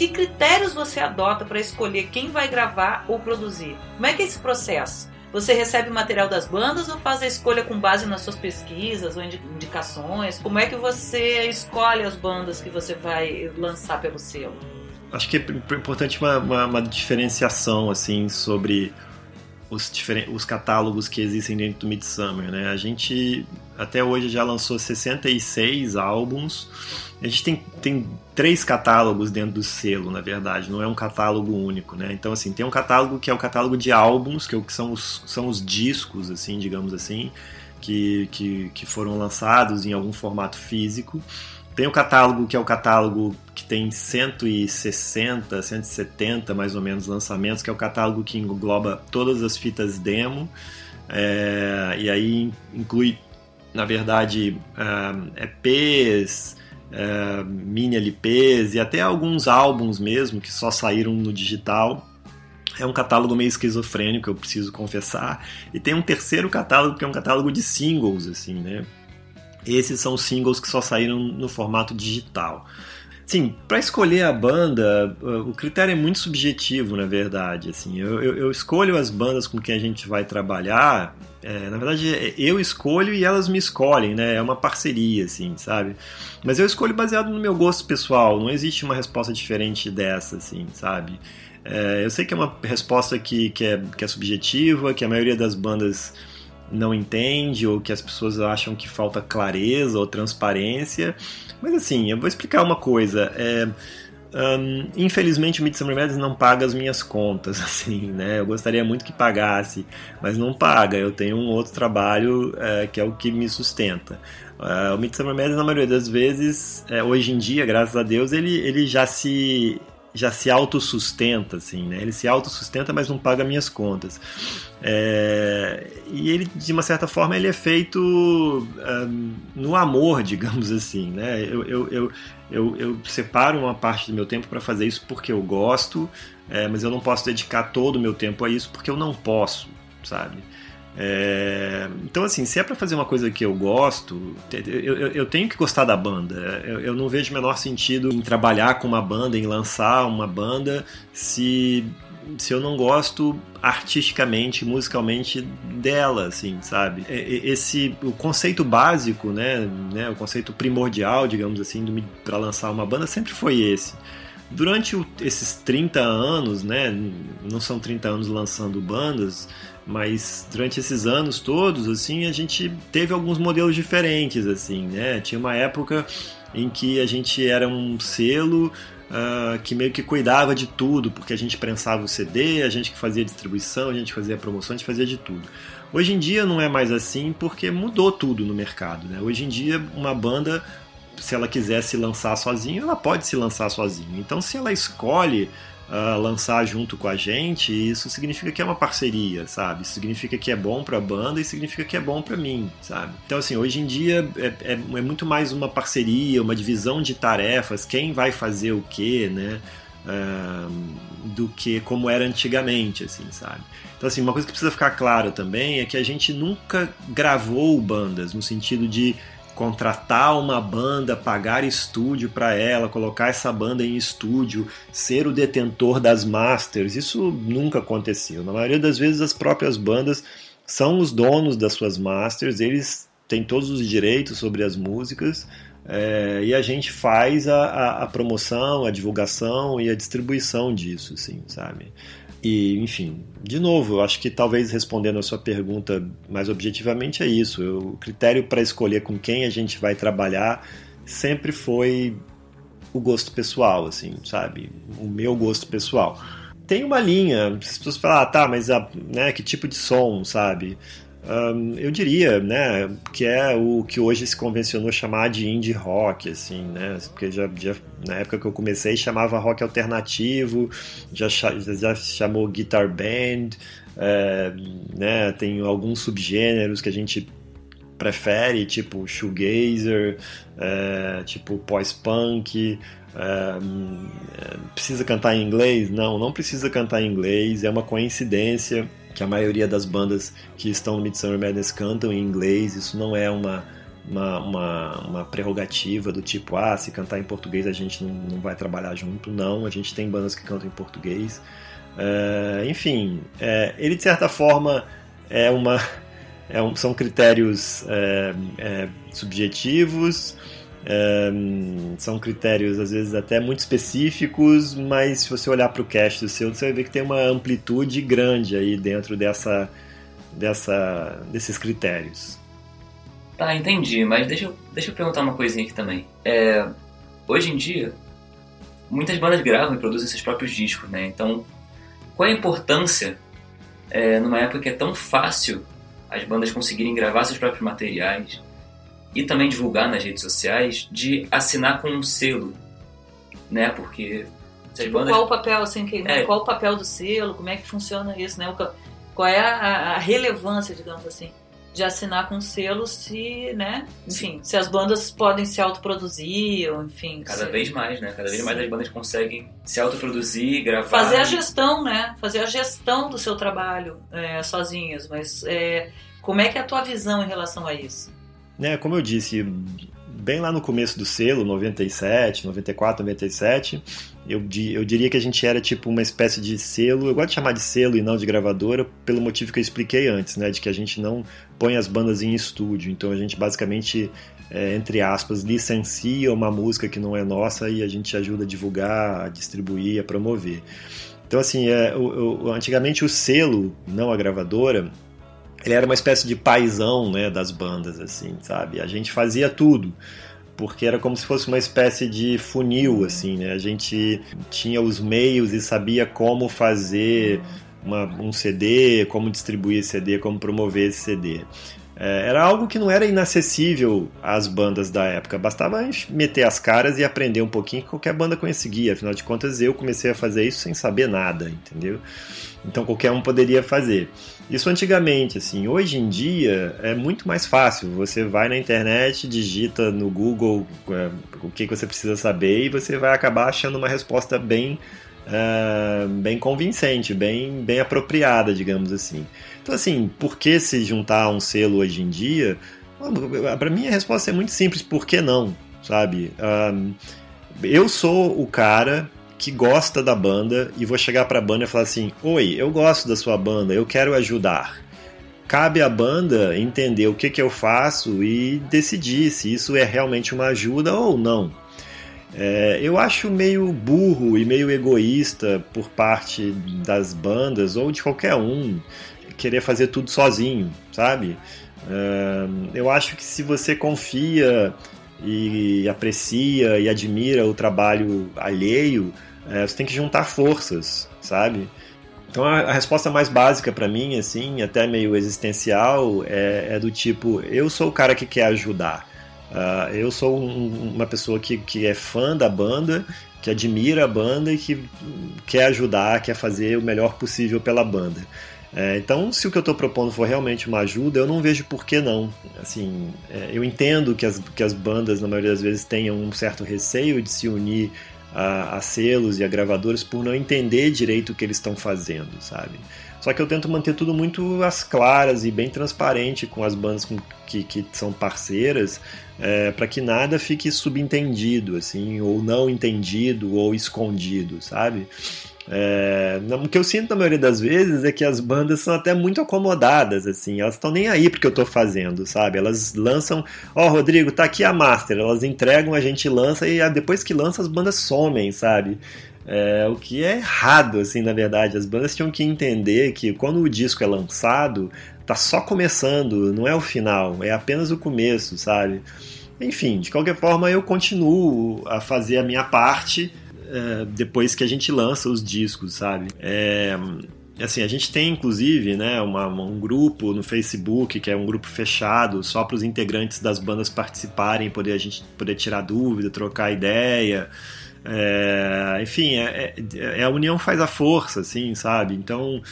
Que critérios você adota para escolher quem vai gravar ou produzir? Como é que é esse processo? Você recebe material das bandas ou faz a escolha com base nas suas pesquisas ou indicações? Como é que você escolhe as bandas que você vai lançar pelo selo? Acho que é importante uma, uma, uma diferenciação assim sobre os, os catálogos que existem dentro do Midsummer, né? A gente até hoje já lançou 66 álbuns. A gente tem, tem três catálogos dentro do selo, na verdade, não é um catálogo único, né? Então, assim, tem um catálogo que é o catálogo de álbuns, que são os, são os discos, assim, digamos assim, que, que, que foram lançados em algum formato físico. Tem o catálogo que é o catálogo que tem 160, 170 mais ou menos lançamentos, que é o catálogo que engloba todas as fitas demo. É, e aí inclui, na verdade, é, EPs, é, mini LPs e até alguns álbuns mesmo que só saíram no digital. É um catálogo meio esquizofrênico, eu preciso confessar. E tem um terceiro catálogo que é um catálogo de singles, assim, né? Esses são singles que só saíram no formato digital. Sim, para escolher a banda, o critério é muito subjetivo, na verdade. Assim, eu, eu, eu escolho as bandas com quem a gente vai trabalhar. É, na verdade, eu escolho e elas me escolhem, né? É uma parceria, assim, sabe? Mas eu escolho baseado no meu gosto pessoal. Não existe uma resposta diferente dessa, assim, sabe? É, eu sei que é uma resposta que, que, é, que é subjetiva, que a maioria das bandas não entende ou que as pessoas acham que falta clareza ou transparência. Mas assim, eu vou explicar uma coisa. É, um, infelizmente o Midsummer Madness não paga as minhas contas, assim, né? Eu gostaria muito que pagasse, mas não paga. Eu tenho um outro trabalho é, que é o que me sustenta. Uh, o Midsummer Madness, na maioria das vezes, é, hoje em dia, graças a Deus, ele, ele já se já se autossustenta, assim, né? Ele se autossustenta, mas não paga minhas contas. É... E ele, de uma certa forma, ele é feito um, no amor, digamos assim, né? Eu, eu, eu, eu, eu separo uma parte do meu tempo para fazer isso porque eu gosto, é, mas eu não posso dedicar todo o meu tempo a isso porque eu não posso, sabe? É, então, assim, se é para fazer uma coisa que eu gosto, eu, eu, eu tenho que gostar da banda. Eu, eu, não vejo o menor sentido em trabalhar com uma banda, em lançar uma banda, se, se eu não gosto artisticamente, musicalmente dela, assim, sabe? Esse, o conceito básico, né, né o conceito primordial, digamos assim, para lançar uma banda sempre foi esse. Durante esses 30 anos, né, não são 30 anos lançando bandas, mas durante esses anos todos, assim, a gente teve alguns modelos diferentes, assim, né? Tinha uma época em que a gente era um selo uh, que meio que cuidava de tudo, porque a gente prensava o CD, a gente que fazia distribuição, a gente fazia promoção, a gente fazia de tudo. Hoje em dia não é mais assim porque mudou tudo no mercado, né? Hoje em dia uma banda se ela quiser se lançar sozinha, ela pode se lançar sozinha. Então, se ela escolhe uh, lançar junto com a gente, isso significa que é uma parceria, sabe? Isso significa que é bom para a banda e significa que é bom para mim, sabe? Então, assim, hoje em dia é, é, é, muito mais uma parceria, uma divisão de tarefas, quem vai fazer o quê, né? Uh, do que como era antigamente, assim, sabe? Então, assim, uma coisa que precisa ficar claro também é que a gente nunca gravou bandas no sentido de contratar uma banda, pagar estúdio para ela, colocar essa banda em estúdio, ser o detentor das masters, isso nunca aconteceu. Na maioria das vezes as próprias bandas são os donos das suas masters, eles têm todos os direitos sobre as músicas é, e a gente faz a, a, a, promoção, a divulgação e a distribuição disso, assim, sabe? E, enfim, de novo, eu acho que talvez respondendo a sua pergunta mais objetivamente é isso. Eu, o critério para escolher com quem a gente vai trabalhar sempre foi o gosto pessoal, assim, sabe? O meu gosto pessoal. Tem uma linha, as pessoas falam, ah, tá, mas a, né, que tipo de som, sabe? Um, eu diria, né, que é o que hoje se convencionou chamar de indie rock, assim, né, porque já, já na época que eu comecei chamava rock alternativo, já, já chamou guitar band, é, né, tem alguns subgêneros que a gente prefere, tipo shoegazer, é, tipo pós-punk, é, precisa cantar em inglês? Não, não precisa cantar em inglês, é uma coincidência que a maioria das bandas que estão no Midsummer Madness cantam em inglês, isso não é uma, uma, uma, uma, prerrogativa do tipo, ah, se cantar em português a gente não, não vai trabalhar junto. Não, a gente tem bandas que cantam em português. É, enfim, é, ele de certa forma é uma, é um, são critérios é subjetivos, são critérios às vezes até muito específicos, mas se você olhar para o cast do seu, você vai ver que tem uma amplitude grande aí dentro dessa, dessa, desses critérios. Tá, entendi, mas deixa eu, deixa eu perguntar uma coisinha aqui também. É, hoje em dia, muitas bandas gravam e produzem seus próprios discos, né? Então, qual é a importância é, numa época que é tão fácil as bandas conseguirem gravar seus próprios materiais? E também divulgar nas redes sociais de assinar com um selo, né? Porque essas bandas Qual o papel, assim, que, É. qual o papel do selo, como é que funciona isso, né? Qual é a, a relevância, digamos assim, de assinar com selo se, né? Enfim, se as bandas podem se autoproduzir, ou enfim. cada se- vez mais, né? Cada vez Sim. mais as bandas conseguem se autoproduzir, gravar. Fazer a gestão, né? Fazer a gestão do seu trabalho é, sozinhas, mas é, como é que é a tua visão em relação a isso? Né, como eu disse, bem lá no começo do selo, 97, 94, 97, eu, eu diria que a gente era tipo uma espécie de selo, eu gosto de chamar de selo e não de gravadora, pelo motivo que eu expliquei antes, né, de que a gente não põe as bandas em estúdio, então a gente basicamente, é, entre aspas, licencia uma música que não é nossa e a gente ajuda a divulgar, a distribuir, a promover. Então, assim, é, o- o- antigamente o selo, não a gravadora, ele era uma espécie de paizão, né, das bandas, assim, sabe? A gente fazia tudo, porque era como se fosse uma espécie de funil, assim, né? A gente tinha os meios e sabia como fazer uma- um CD, como distribuir CD, como promover esse CD. É, era algo que não era inacessível às bandas da época, bastava meter as caras e aprender um pouquinho que qualquer banda conseguia, afinal de contas eu comecei a fazer isso sem saber nada, entendeu? Então qualquer um poderia fazer. Isso antigamente, assim, hoje em dia é muito mais fácil. Você vai na internet, digita no Google é, o que que você precisa saber e você vai acabar achando uma resposta bem, é, bem convincente, bem, bem apropriada, digamos assim. Então, assim, por que se juntar a um selo hoje em dia? Para mim a resposta é muito simples, por que não? Sabe? Ahn, eu sou o cara que gosta da banda e vou chegar pra banda e falar assim: Oi, eu gosto da sua banda, eu quero ajudar. Cabe à banda entender o que, que eu faço e decidir se isso é realmente uma ajuda ou não. É, eu acho meio burro e meio egoísta por parte das bandas ou de qualquer um querer fazer tudo sozinho, sabe? É, eu acho que se você confia e aprecia e admira o trabalho alheio, é, você tem que juntar forças, sabe? Então a, a resposta mais básica para mim, assim, até meio existencial, é, é, do tipo: eu sou o cara que quer ajudar. Uh, eu sou um, uma pessoa que, que é fã da banda, que admira a banda e que quer ajudar, quer fazer o melhor possível pela banda. É, então, se o que eu estou propondo for realmente uma ajuda, eu não vejo por que não. Assim, é, eu entendo que as, que as bandas, na maioria das vezes, tenham um certo receio de se unir a, a selos e a gravadoras por não entender direito o que eles estão fazendo, sabe? Só que eu tento manter tudo muito às claras e bem transparente com as bandas com, que, que são parceiras, é, para que nada fique subentendido, assim, ou não entendido, ou escondido, sabe? É, o que eu sinto na maioria das vezes é que as bandas são até muito acomodadas, assim, elas estão nem aí porque eu tô fazendo, sabe? Elas lançam, ó, oh, Rodrigo, tá aqui a master, elas entregam, a gente lança e depois que lança as bandas somem, sabe? É, o que é errado, assim, na verdade. As bandas tinham que entender que quando o disco é lançado, tá só começando, não é o final, é apenas o começo, sabe? Enfim, de qualquer forma, eu continuo a fazer a minha parte é, depois que a gente lança os discos, sabe? É, assim, a gente tem inclusive, né, uma, um grupo no Facebook que é um grupo fechado só para os integrantes das bandas participarem, poder a gente poder tirar dúvida, trocar ideia. É, enfim, é, é, a união faz a força, assim, sabe? Então,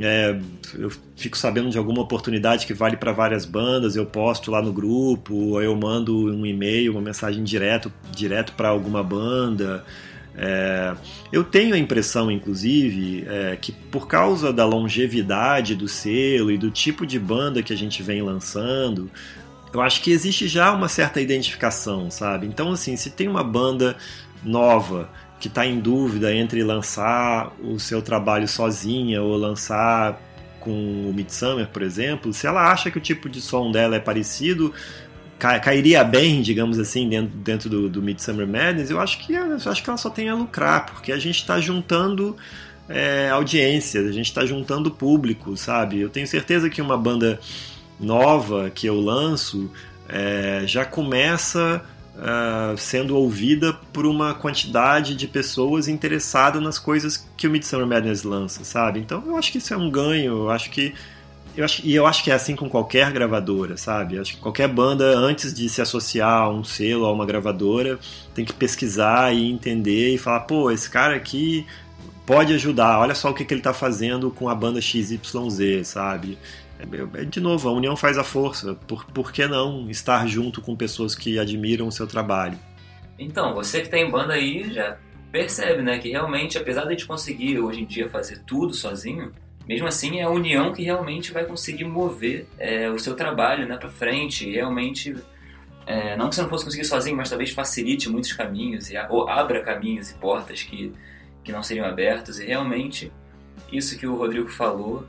é, eu fico sabendo de alguma oportunidade que vale para várias bandas, eu posto lá no grupo, eu mando um e-mail, uma mensagem direto, direto para alguma banda. É, eu tenho a impressão, inclusive, é, que por causa da longevidade do selo e do tipo de banda que a gente vem lançando, eu acho que existe já uma certa identificação, sabe? Então, assim, se tem uma banda nova que está em dúvida entre lançar o seu trabalho sozinha ou lançar com o Midsummer, por exemplo, se ela acha que o tipo de som dela é parecido, cairia bem, digamos assim, dentro, dentro do, do Midsummer Madness, eu acho que eu acho que ela só tem a lucrar, porque a gente está juntando é, audiências, a gente está juntando público, sabe? Eu tenho certeza que uma banda nova que eu lanço é, já começa Uh, sendo ouvida por uma quantidade de pessoas interessadas nas coisas que o Midsummer Madness lança, sabe? Então eu acho que isso é um ganho, eu acho que Eu acho, e eu acho que é assim com qualquer gravadora, sabe? Eu acho que qualquer banda, antes de se associar a um selo, a uma gravadora, tem que pesquisar e entender e falar, pô, esse cara aqui pode ajudar, olha só o que, que ele tá fazendo com a banda XYZ, sabe? É, é, De novo, a união faz a força. Por, por que não estar junto com pessoas que admiram o seu trabalho? Então, você que tem banda aí já percebe, né, que realmente, apesar de a gente conseguir hoje em dia fazer tudo sozinho, mesmo assim é a união que realmente vai conseguir mover é, o seu trabalho, né, para frente. E realmente, é, não que você não fosse conseguir sozinho, mas talvez facilite muitos caminhos e ou abra caminhos e portas que que não seriam abertos. E realmente, isso que o Rodrigo falou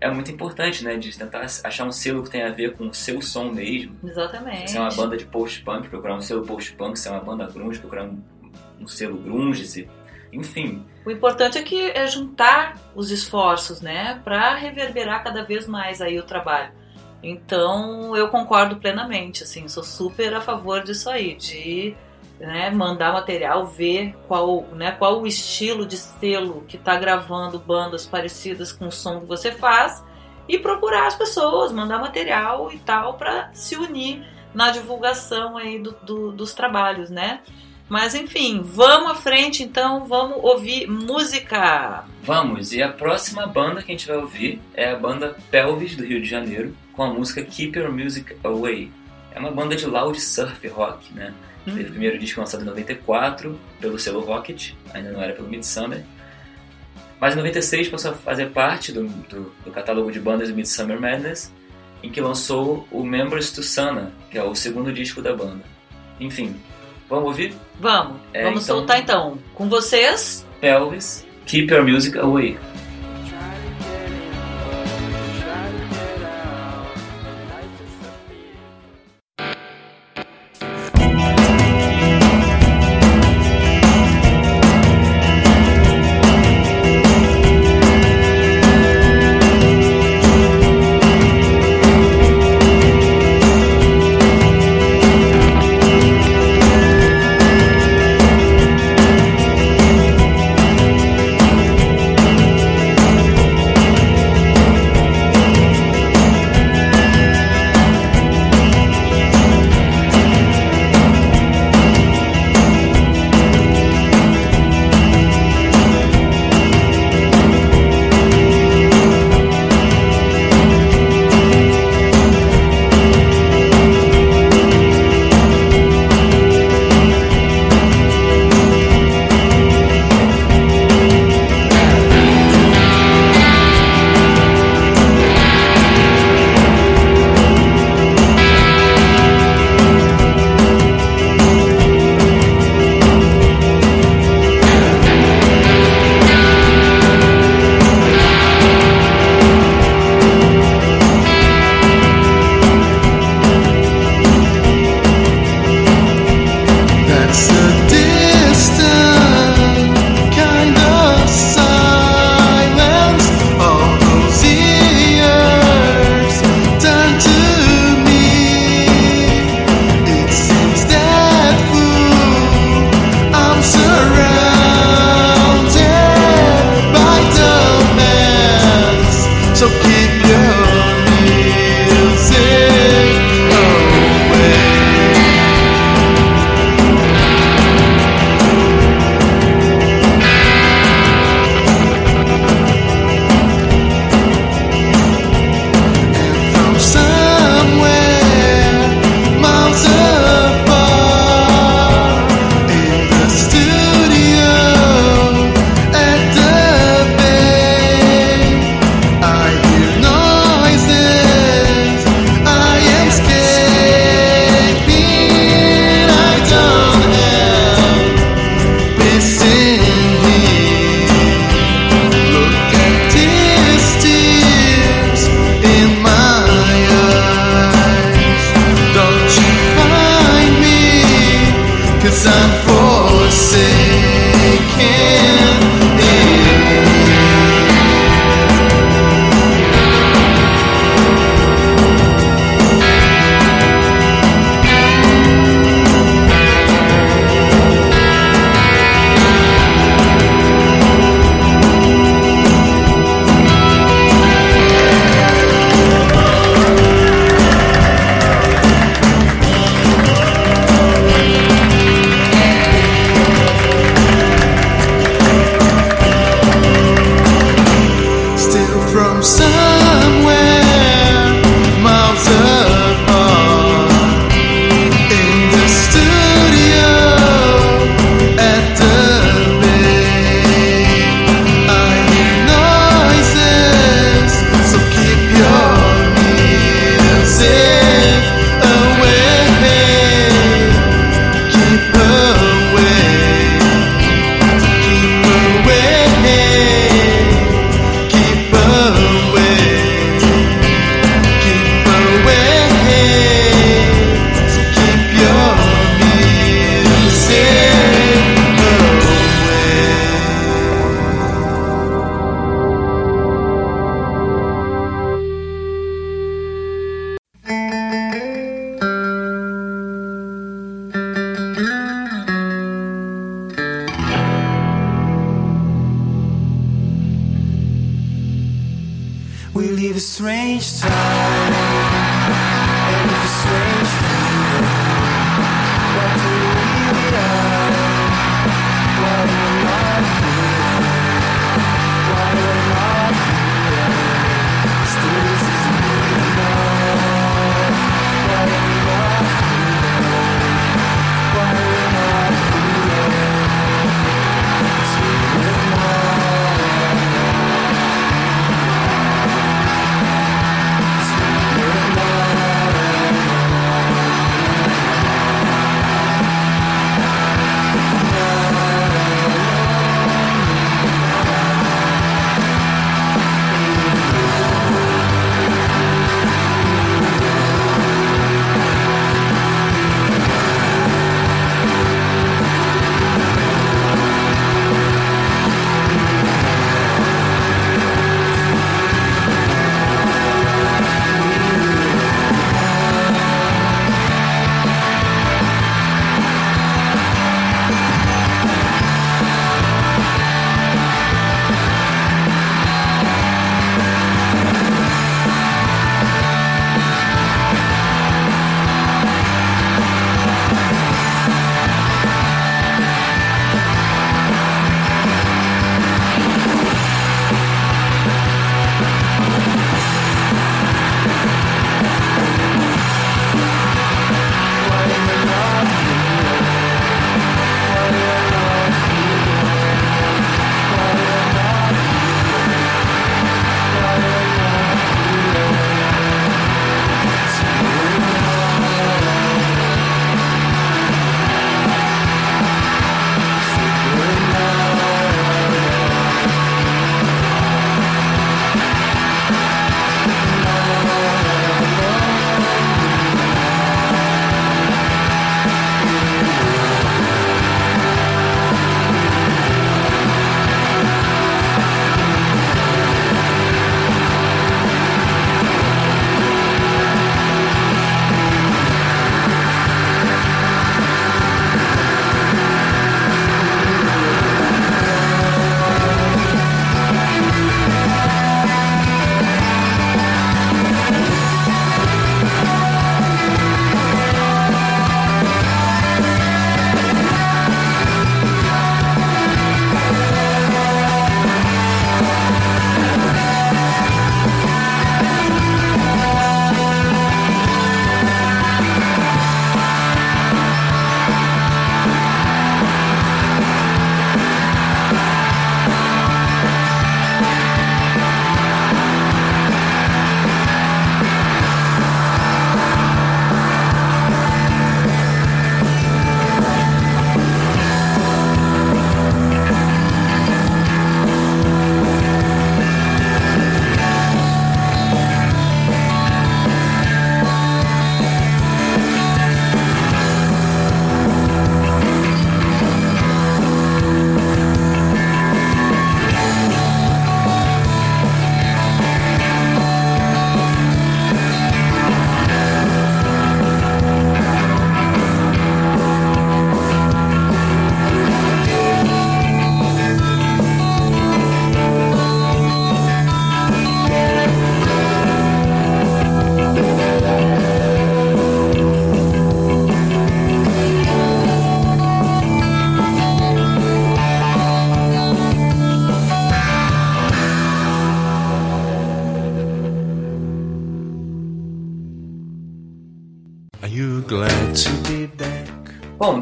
é muito importante, né, de tentar achar um selo que tenha a ver com o seu som mesmo. Exatamente. Se é uma banda de post-punk, procurar um selo post-punk. Se é uma banda grunge, procurar um, um selo grunge. Se... Enfim, O importante é que é juntar os esforços, né, para reverberar cada vez mais aí o trabalho. Então, eu concordo plenamente, assim, sou super a favor disso aí, de né, mandar material, ver qual, né, qual o estilo de selo que está gravando bandas parecidas com o som que você faz e procurar as pessoas, mandar material e tal para se unir na divulgação aí do- do- dos trabalhos, né? Mas enfim, vamos à frente então, vamos ouvir música. vamos. E a próxima banda que a gente vai ouvir é a banda Pelvis, do Rio de Janeiro, com a música Keep Your Music Away. É uma banda de loud surf rock, né? Teve o primeiro disco lançado em 94 pelo selo Rocket, ainda não era pelo Midsummer. Mas em 96 passou a fazer parte do, do, do catálogo de bandas do Midsummer Madness, em que lançou o Members to Sana, que é o segundo disco da banda. Enfim, vamos ouvir? Vamos, É, vamos então- soltar então. Com vocês, Pelvis, Keep Your Music Away.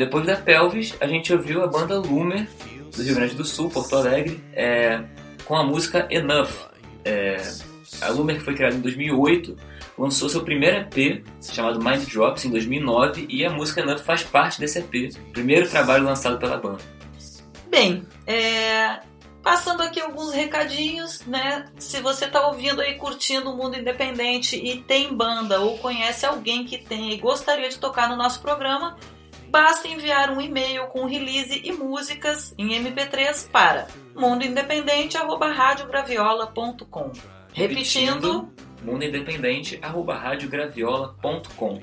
Depois da Pelvis, a gente ouviu a banda Lumer, do Rio Grande do Sul, Porto Alegre, é, com a música Enough. É, a Lumer foi criada em 2008, lançou seu primeiro EP, chamado Mind Drops, em 2009, e a música Enough faz parte desse EP, primeiro trabalho lançado pela banda. Bem, é, passando aqui alguns recadinhos, né? Se você tá ouvindo aí, curtindo o mundo independente e tem banda ou conhece alguém que tem e gostaria de tocar no nosso programa, basta enviar um e-mail com release e músicas em MP3 para mundoindependente@radiograviola.com. Repetindo, mundoindependente.radiograviola.com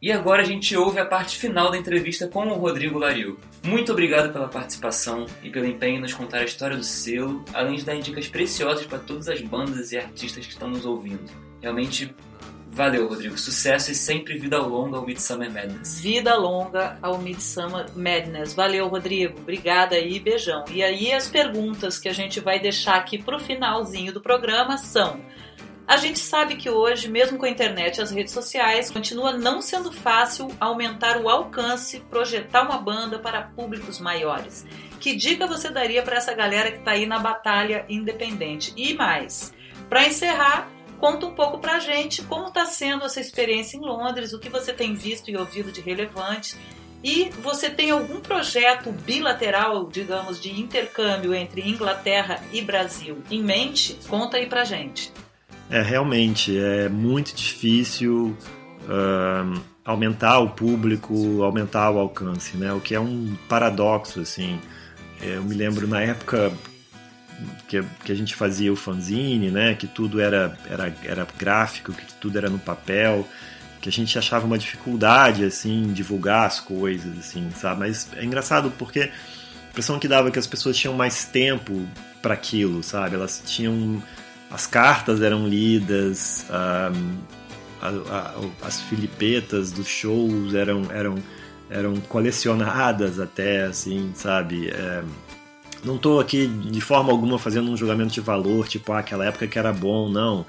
E agora a gente ouve a parte final da entrevista com o Rodrigo Lariu. Muito obrigado pela participação e pelo empenho em nos contar a história do selo, além de dar dicas preciosas para todas as bandas e artistas que estão nos ouvindo. Realmente, valeu, Rodrigo. Sucesso e sempre vida longa ao Midsummer Madness. Vida longa ao Midsummer Madness. Valeu, Rodrigo. Obrigada aí, beijão. E aí as perguntas que a gente vai deixar aqui pro finalzinho do programa são: a gente sabe que hoje, mesmo com a internet e as redes sociais, continua não sendo fácil aumentar o alcance, projetar uma banda para públicos maiores. Que dica você daria para essa galera que está aí na batalha independente? E mais, para encerrar, conta um pouco pra gente como está sendo essa experiência em Londres, o que você tem visto e ouvido de relevante. E você tem algum projeto bilateral, digamos, de intercâmbio entre Inglaterra e Brasil em mente? Conta aí pra gente. É, realmente, é muito difícil uh, aumentar o público, aumentar o alcance, né? O que é um paradoxo, assim. Eu me lembro na época que, que a gente fazia o fanzine, né? Que tudo era, era, era gráfico, que tudo era no papel, que a gente achava uma dificuldade, assim, divulgar as coisas, assim, sabe? Mas é engraçado porque a impressão que dava é que as pessoas tinham mais tempo para aquilo, sabe? Elas tinham as cartas eram lidas, a, a, as filipetas dos shows eram, eram, eram colecionadas até, assim, sabe? É, não estou aqui de forma alguma fazendo um julgamento de valor, tipo, ah, aquela época que era bom, não.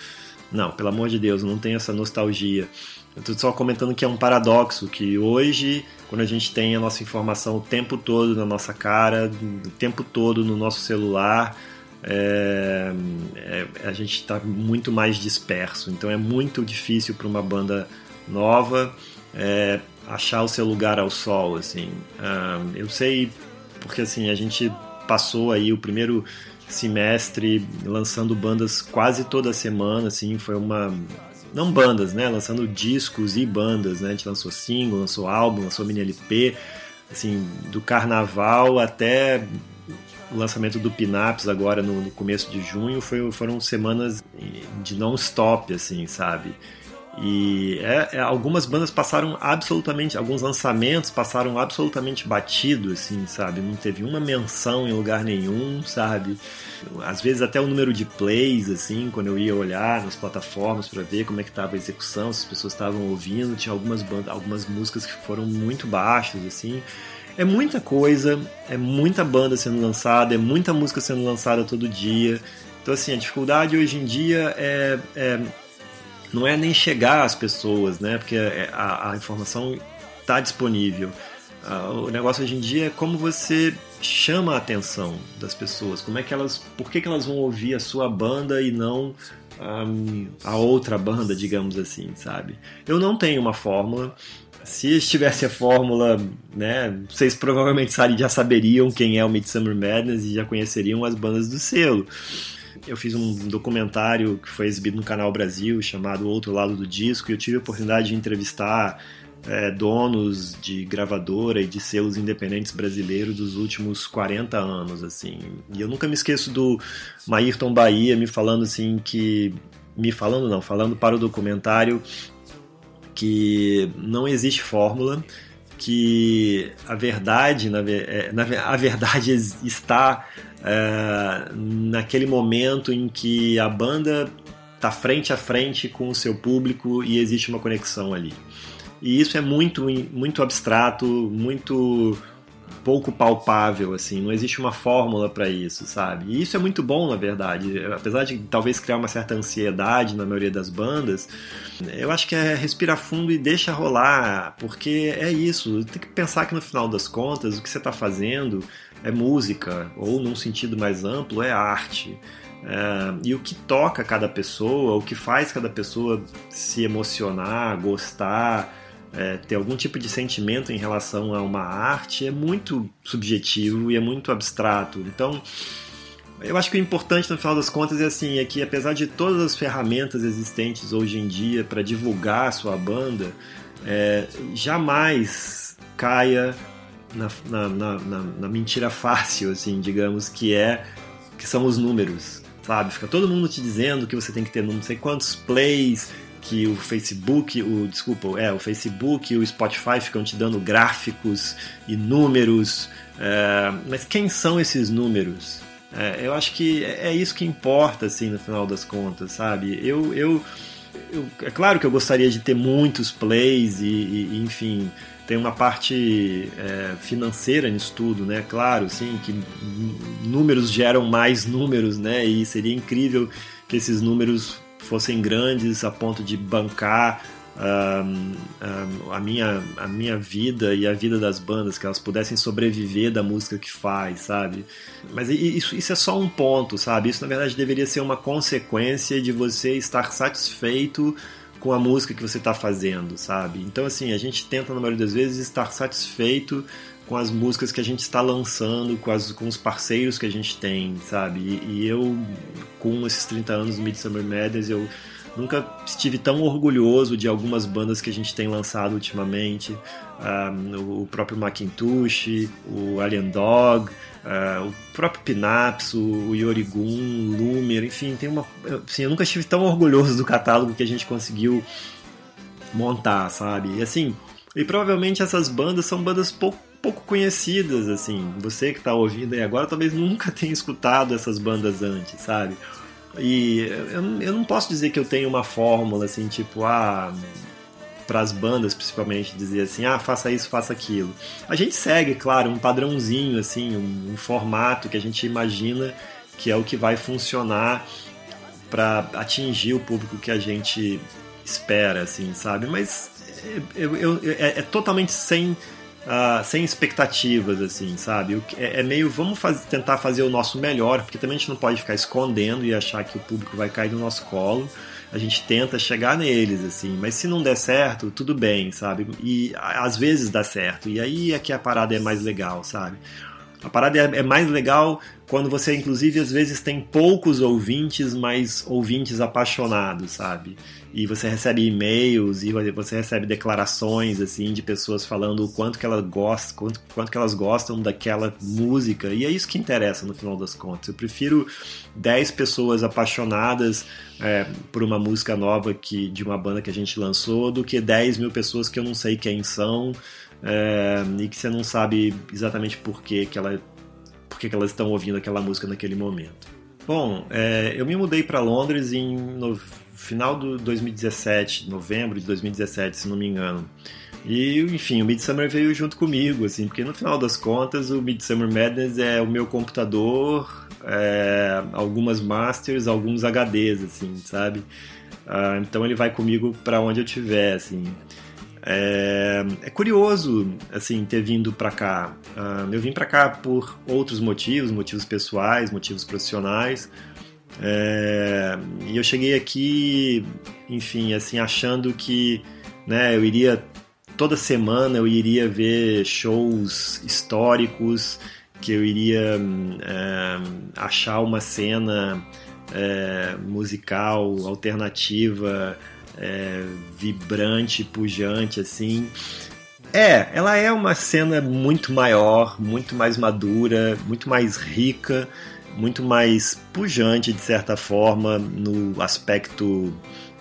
Não, pelo amor de Deus, não tem essa nostalgia. Eu estou só comentando que é um paradoxo, que hoje, quando a gente tem a nossa informação o tempo todo na nossa cara, o tempo todo no nosso celular, é, é, a gente está muito mais disperso. Então é muito difícil para uma banda nova é, achar o seu lugar ao sol. Assim, um, eu sei porque assim a gente passou aí o primeiro semestre lançando bandas quase toda semana. Assim, foi uma não bandas, né? Lançando discos e bandas, né? A gente lançou single, lançou álbum, lançou mini LP, assim, do carnaval até o lançamento do Pinaps agora no, no, começo de junho foi, foram semanas de non-stop, assim, sabe? E é, é, algumas bandas passaram absolutamente, alguns lançamentos passaram absolutamente batido, assim, sabe? Não teve uma menção em lugar nenhum, sabe? Às vezes até o número de plays, assim, quando eu ia olhar nas plataformas para ver como é que estava a execução, se as pessoas estavam ouvindo, tinha algumas bandas, algumas músicas que foram muito baixas, assim. É muita coisa, é muita banda sendo lançada, é muita música sendo lançada todo dia. Então, assim, a dificuldade hoje em dia é, é não é nem chegar às pessoas, né? Porque a, a informação está disponível. o negócio hoje em dia é como você chama a atenção das pessoas, como é que elas, por que, que elas vão ouvir a sua banda e não um, a outra banda, digamos assim, sabe? Eu não tenho uma fórmula. Se estivesse a fórmula, né, vocês provavelmente já saberiam quem é o Midsummer Madness e já conheceriam as bandas do selo. Eu fiz um documentário que foi exibido no Canal Brasil chamado Outro Lado do Disco e eu tive a oportunidade de entrevistar é, donos de gravadora e de selos independentes brasileiros dos últimos 40 anos, assim. E eu nunca me esqueço do Maírton Bahia me falando assim que me falando não, falando para o documentário que não existe fórmula, que a verdade, na, na, a verdade está é, naquele momento em que a banda está frente a frente com o seu público e existe uma conexão ali. E isso é muito, muito abstrato, muito pouco palpável, assim, não existe uma fórmula para isso, sabe? E isso é muito bom, na verdade. Apesar de talvez criar uma certa ansiedade na maioria das bandas, eu acho que é respirar fundo e deixa rolar, porque é isso. Tem que pensar que no final das contas, o que você está fazendo é música, ou num sentido mais amplo, é arte. É, e o que toca cada pessoa, o que faz cada pessoa se emocionar, gostar, é, ter algum tipo de sentimento em relação a uma arte é muito subjetivo e é muito abstrato. Então, eu acho que o importante no final das contas é assim, é que apesar de todas as ferramentas existentes hoje em dia para divulgar a sua banda, é, jamais caia na, na, na, na, mentira fácil, assim, digamos, que é que são os números, sabe? Fica todo mundo te dizendo que você tem que ter não sei quantos plays, que o Facebook, o desculpa, é o Facebook e o Spotify ficam te dando gráficos e números, é, mas quem são esses números? É, eu acho que é isso que importa, assim, no final das contas, sabe? Eu, eu, eu é claro que eu gostaria de ter muitos plays e, e enfim, tem uma parte é, financeira nisso tudo, né? Claro, sim, que números geram mais números, né? E seria incrível que esses números fossem grandes a ponto de bancar a, minha, a minha vida e a vida das bandas, que elas pudessem sobreviver da música que faz, sabe? Mas isso, isso é só um ponto, sabe? Isso na verdade deveria ser uma consequência de você estar satisfeito com a música que você está fazendo, sabe? Então, assim, a gente tenta, na maioria das vezes, estar satisfeito com as músicas que a gente está lançando, com, as, com os parceiros que a gente tem, sabe? E, e eu, com esses 30 anos do Midsummer Madness, eu nunca estive tão orgulhoso de algumas bandas que a gente tem lançado ultimamente. Um, o próprio Macintosh, o Alien Dog, uh, o próprio Pinaps, o, o Yorigun, Lumer, enfim, tem uma. Assim, eu nunca estive tão orgulhoso do catálogo que a gente conseguiu montar, sabe? E assim, e provavelmente essas bandas são bandas pouco pouco conhecidas, assim. Você que está ouvindo aí agora talvez nunca tenha escutado essas bandas antes, sabe? E eu, eu não posso dizer que eu tenho uma fórmula, assim, tipo, ah, para as bandas principalmente, dizer assim, ah, faça isso, faça aquilo. A gente segue, claro, um padrãozinho, assim, um, um formato que a gente imagina que é o que vai funcionar para atingir o público que a gente espera, assim, sabe? Mas eu, eu, eu, é, é totalmente sem Uh, sem expectativas, assim, sabe? É, é meio, vamos faz, tentar fazer o nosso melhor, porque também a gente não pode ficar escondendo e achar que o público vai cair no nosso colo. A gente tenta chegar neles, assim, mas se não der certo, tudo bem, sabe? E às vezes dá certo, e aí é que a parada é mais legal, sabe? A parada é, é mais legal quando você, inclusive, às vezes tem poucos ouvintes, mas ouvintes apaixonados, sabe? E você recebe e-mails e você recebe declarações assim de pessoas falando o quanto que elas gostam, quanto, quanto que elas gostam daquela música e é isso que interessa no final das contas. Eu prefiro 10 pessoas apaixonadas é, por uma música nova que de uma banda que a gente lançou do que 10 mil pessoas que eu não sei quem são é, e que você não sabe exatamente por que, que, ela, por que, que elas estão ouvindo aquela música naquele momento. Bom, é, eu me mudei para Londres em final do 2017, novembro de 2017, se não me engano. E, enfim, o Midsummer veio junto comigo, assim, porque no final das contas o Midsummer Madness é o meu computador, é, algumas masters, alguns HDs, assim, sabe? Ah, então ele vai comigo para onde eu estiver, assim. É, é, curioso, assim, ter vindo para cá. Ah, eu vim para cá por outros motivos, motivos pessoais, motivos profissionais. É, e eu cheguei aqui, enfim, assim, achando que né, eu iria toda semana eu iria ver shows históricos, que eu iria é, achar uma cena é, musical alternativa, é, vibrante, pujante, assim. É, ela é uma cena muito maior, muito mais madura, muito mais rica muito mais pujante, de certa forma, no aspecto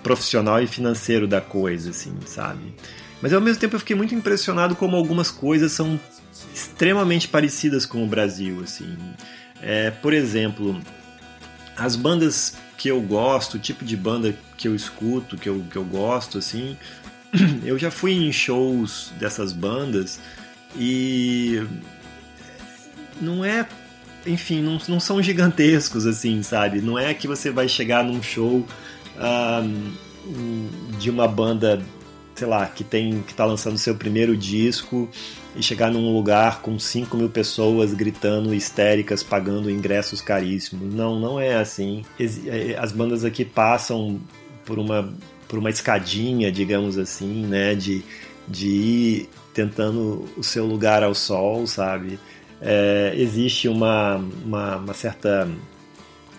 profissional e financeiro da coisa, assim, sabe? Mas ao mesmo tempo eu fiquei muito impressionado como algumas coisas são extremamente parecidas com o Brasil, assim. É, por exemplo, as bandas que eu gosto, o tipo de banda que eu escuto, que eu, que eu gosto, assim, eu já fui em shows dessas bandas e não é enfim, não, não são gigantescos, assim, sabe? Não é que você vai chegar num show de uma banda, sei lá, que tem que tá lançando seu primeiro disco e chegar num lugar com 5 mil pessoas gritando histéricas, pagando ingressos caríssimos. Não, não é assim. É, as bandas aqui passam por uma, por uma escadinha, digamos assim, né? De, de ir tentando o seu lugar ao sol, sabe? É, existe uma, uma, uma, certa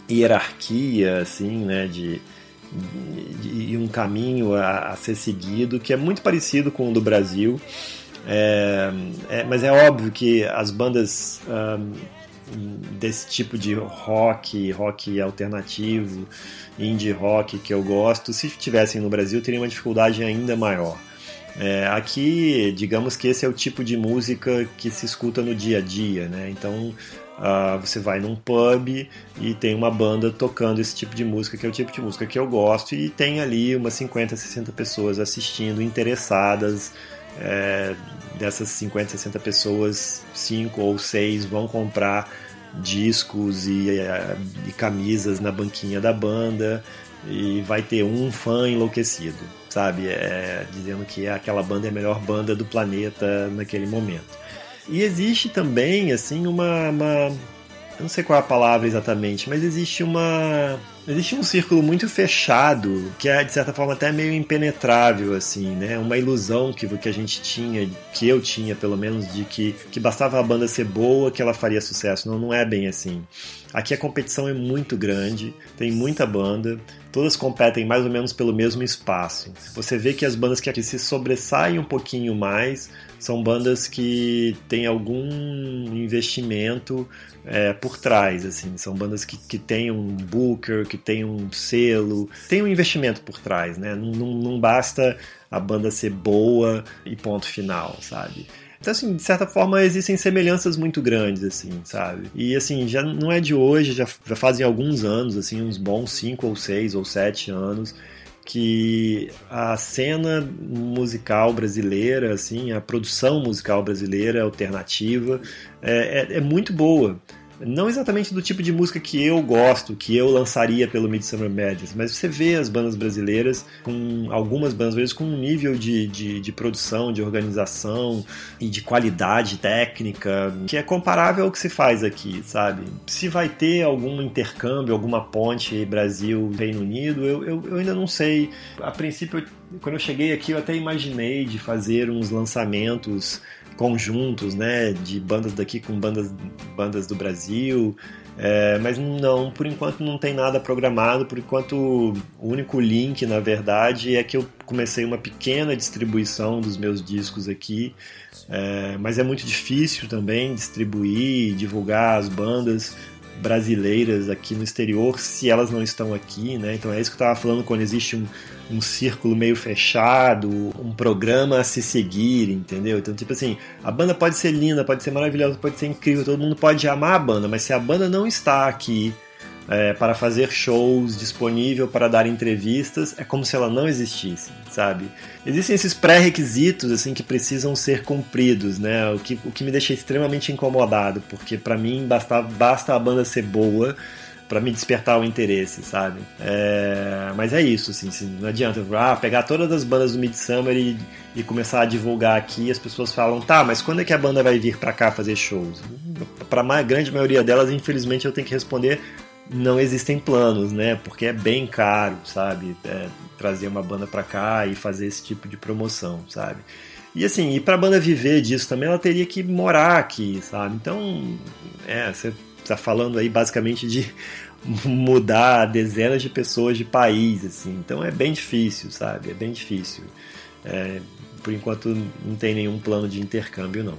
hierarquia, assim, né, de, de um caminho a, a, ser seguido que é muito parecido com o do Brasil. É, é, mas é óbvio que as bandas um, desse tipo de rock, rock alternativo, indie rock que eu gosto, se tivessem no Brasil, teria uma dificuldade ainda maior. É, aqui, digamos que esse é o tipo de música que se escuta no dia a dia, né? Então uh, você vai num pub e tem uma banda tocando esse tipo de música, que é o tipo de música que eu gosto, e tem ali umas 50, 60 pessoas assistindo, interessadas. É, dessas 50, 60 pessoas, 5 ou 6 vão comprar discos e, e camisas na banquinha da banda e vai ter um fã enlouquecido, sabe? É, dizendo que aquela banda é a melhor banda do planeta naquele momento. E existe também, assim, uma, uma. Eu não sei qual é a palavra exatamente, mas existe uma. Existe um círculo muito fechado, que é de certa forma até meio impenetrável, assim, né? Uma ilusão que, que a gente tinha, que eu tinha pelo menos, de que, que bastava a banda ser boa que ela faria sucesso. Não, não é bem assim. Aqui a competição é muito grande, tem muita banda, todas competem mais ou menos pelo mesmo espaço. Você vê que as bandas que aqui se sobressaem um pouquinho mais são bandas que têm algum investimento é, por trás, assim, são bandas que, que têm um booker, que têm um selo, tem um investimento por trás, né? Não, não, não basta a banda ser boa e ponto final, sabe? Então, assim, de certa forma, existem semelhanças muito grandes, assim, sabe? E, assim, já não é de hoje, já, já fazem alguns anos, assim, uns bons cinco ou seis ou sete anos, que a cena musical brasileira, assim, a produção musical brasileira alternativa é, é, é muito boa não exatamente do tipo de música que eu gosto, que eu lançaria pelo Midsummer Madness, mas você vê as bandas brasileiras, com algumas bandas brasileiras com um nível de, de, de, produção, de organização e de qualidade técnica que é comparável ao que se faz aqui, sabe? Se vai ter algum intercâmbio, alguma ponte Brasil-Reino Unido, eu, eu, eu ainda não sei. A princípio, quando eu cheguei aqui, eu até imaginei de fazer uns lançamentos conjuntos, né, de bandas daqui com bandas, bandas do Brasil, é, mas não, por enquanto não tem nada programado, por enquanto o único link, na verdade, é que eu comecei uma pequena distribuição dos meus discos aqui, é, mas é muito difícil também distribuir, divulgar as bandas brasileiras aqui no exterior se elas não estão aqui, né? Então é isso que eu estava falando quando existe um, um círculo meio fechado, um programa a se seguir, entendeu? Então, tipo assim, a banda pode ser linda, pode ser maravilhosa, pode ser incrível, todo mundo pode amar a banda, mas se a banda não está aqui é, para fazer shows, disponível para dar entrevistas, é como se ela não existisse, sabe? Existem esses pré-requisitos assim que precisam ser cumpridos, né? O que, o que me deixa extremamente incomodado, porque para mim basta, basta a banda ser boa para me despertar o interesse, sabe? É, mas é isso, assim, não adianta ah, pegar todas as bandas do Midsummer e, e começar a divulgar aqui. As pessoas falam, tá, mas quando é que a banda vai vir para cá fazer shows? Para a grande maioria delas, infelizmente, eu tenho que responder não existem planos, né? Porque é bem caro, sabe? É, trazer uma banda para cá e fazer esse tipo de promoção, sabe? E assim, e para a banda viver disso também, ela teria que morar aqui, sabe? Então, é, você está falando aí basicamente de mudar dezenas de pessoas de país, assim. Então é bem difícil, sabe? É bem difícil. É, por enquanto não tem nenhum plano de intercâmbio, não.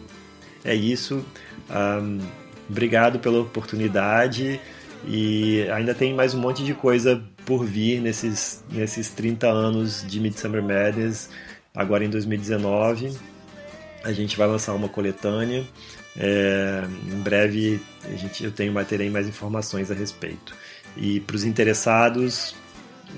É isso. Um, obrigado pela oportunidade. E ainda tem mais um monte de coisa por vir nesses, nesses 30 anos de Midsummer Madness. Agora em 2019, a gente vai lançar uma coletânea. É, em breve a gente, eu tenho, terei mais informações a respeito. E para os interessados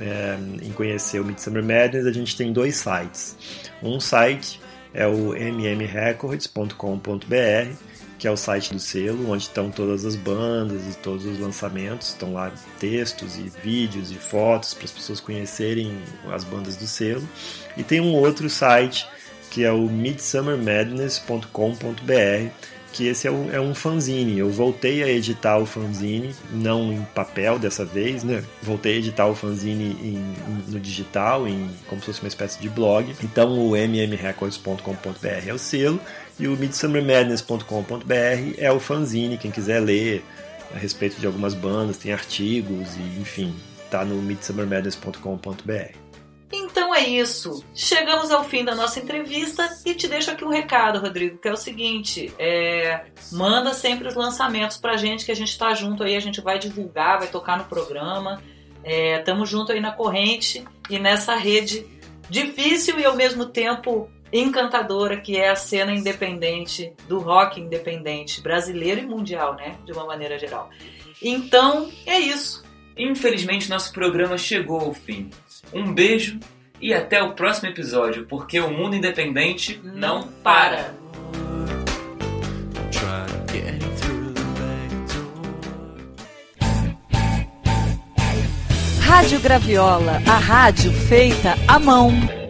é, em conhecer o Midsummer Madness, a gente tem dois sites. Um site é o mmrecords.com.br que é o site do selo, onde estão todas as bandas e todos os lançamentos. Estão lá textos e vídeos e fotos para as pessoas conhecerem as bandas do selo. E tem um outro site que é o midsummermadness.com.br, que esse é um, é um fanzine. Eu voltei a editar o fanzine, não em papel dessa vez, né? Voltei a editar o fanzine em, no digital, em, como se fosse uma espécie de blog. Então o mmrecords.com.br é o selo e o midsummermadness.com.br é o fanzine, quem quiser ler a respeito de algumas bandas, tem artigos e enfim, tá no midsummermadness.com.br. Então é isso. Chegamos ao fim da nossa entrevista e te deixo aqui um recado, Rodrigo, que é o seguinte: é, manda sempre os lançamentos pra gente, que a gente tá junto aí, a gente vai divulgar, vai tocar no programa. É, tamo junto aí na corrente e nessa rede difícil e ao mesmo tempo encantadora que é a cena independente do rock independente brasileiro e mundial, né? De uma maneira geral. Então, é isso. Infelizmente, nosso programa chegou ao fim. Um beijo e até o próximo episódio, porque o mundo independente não para. Rádio Graviola, a rádio feita à mão.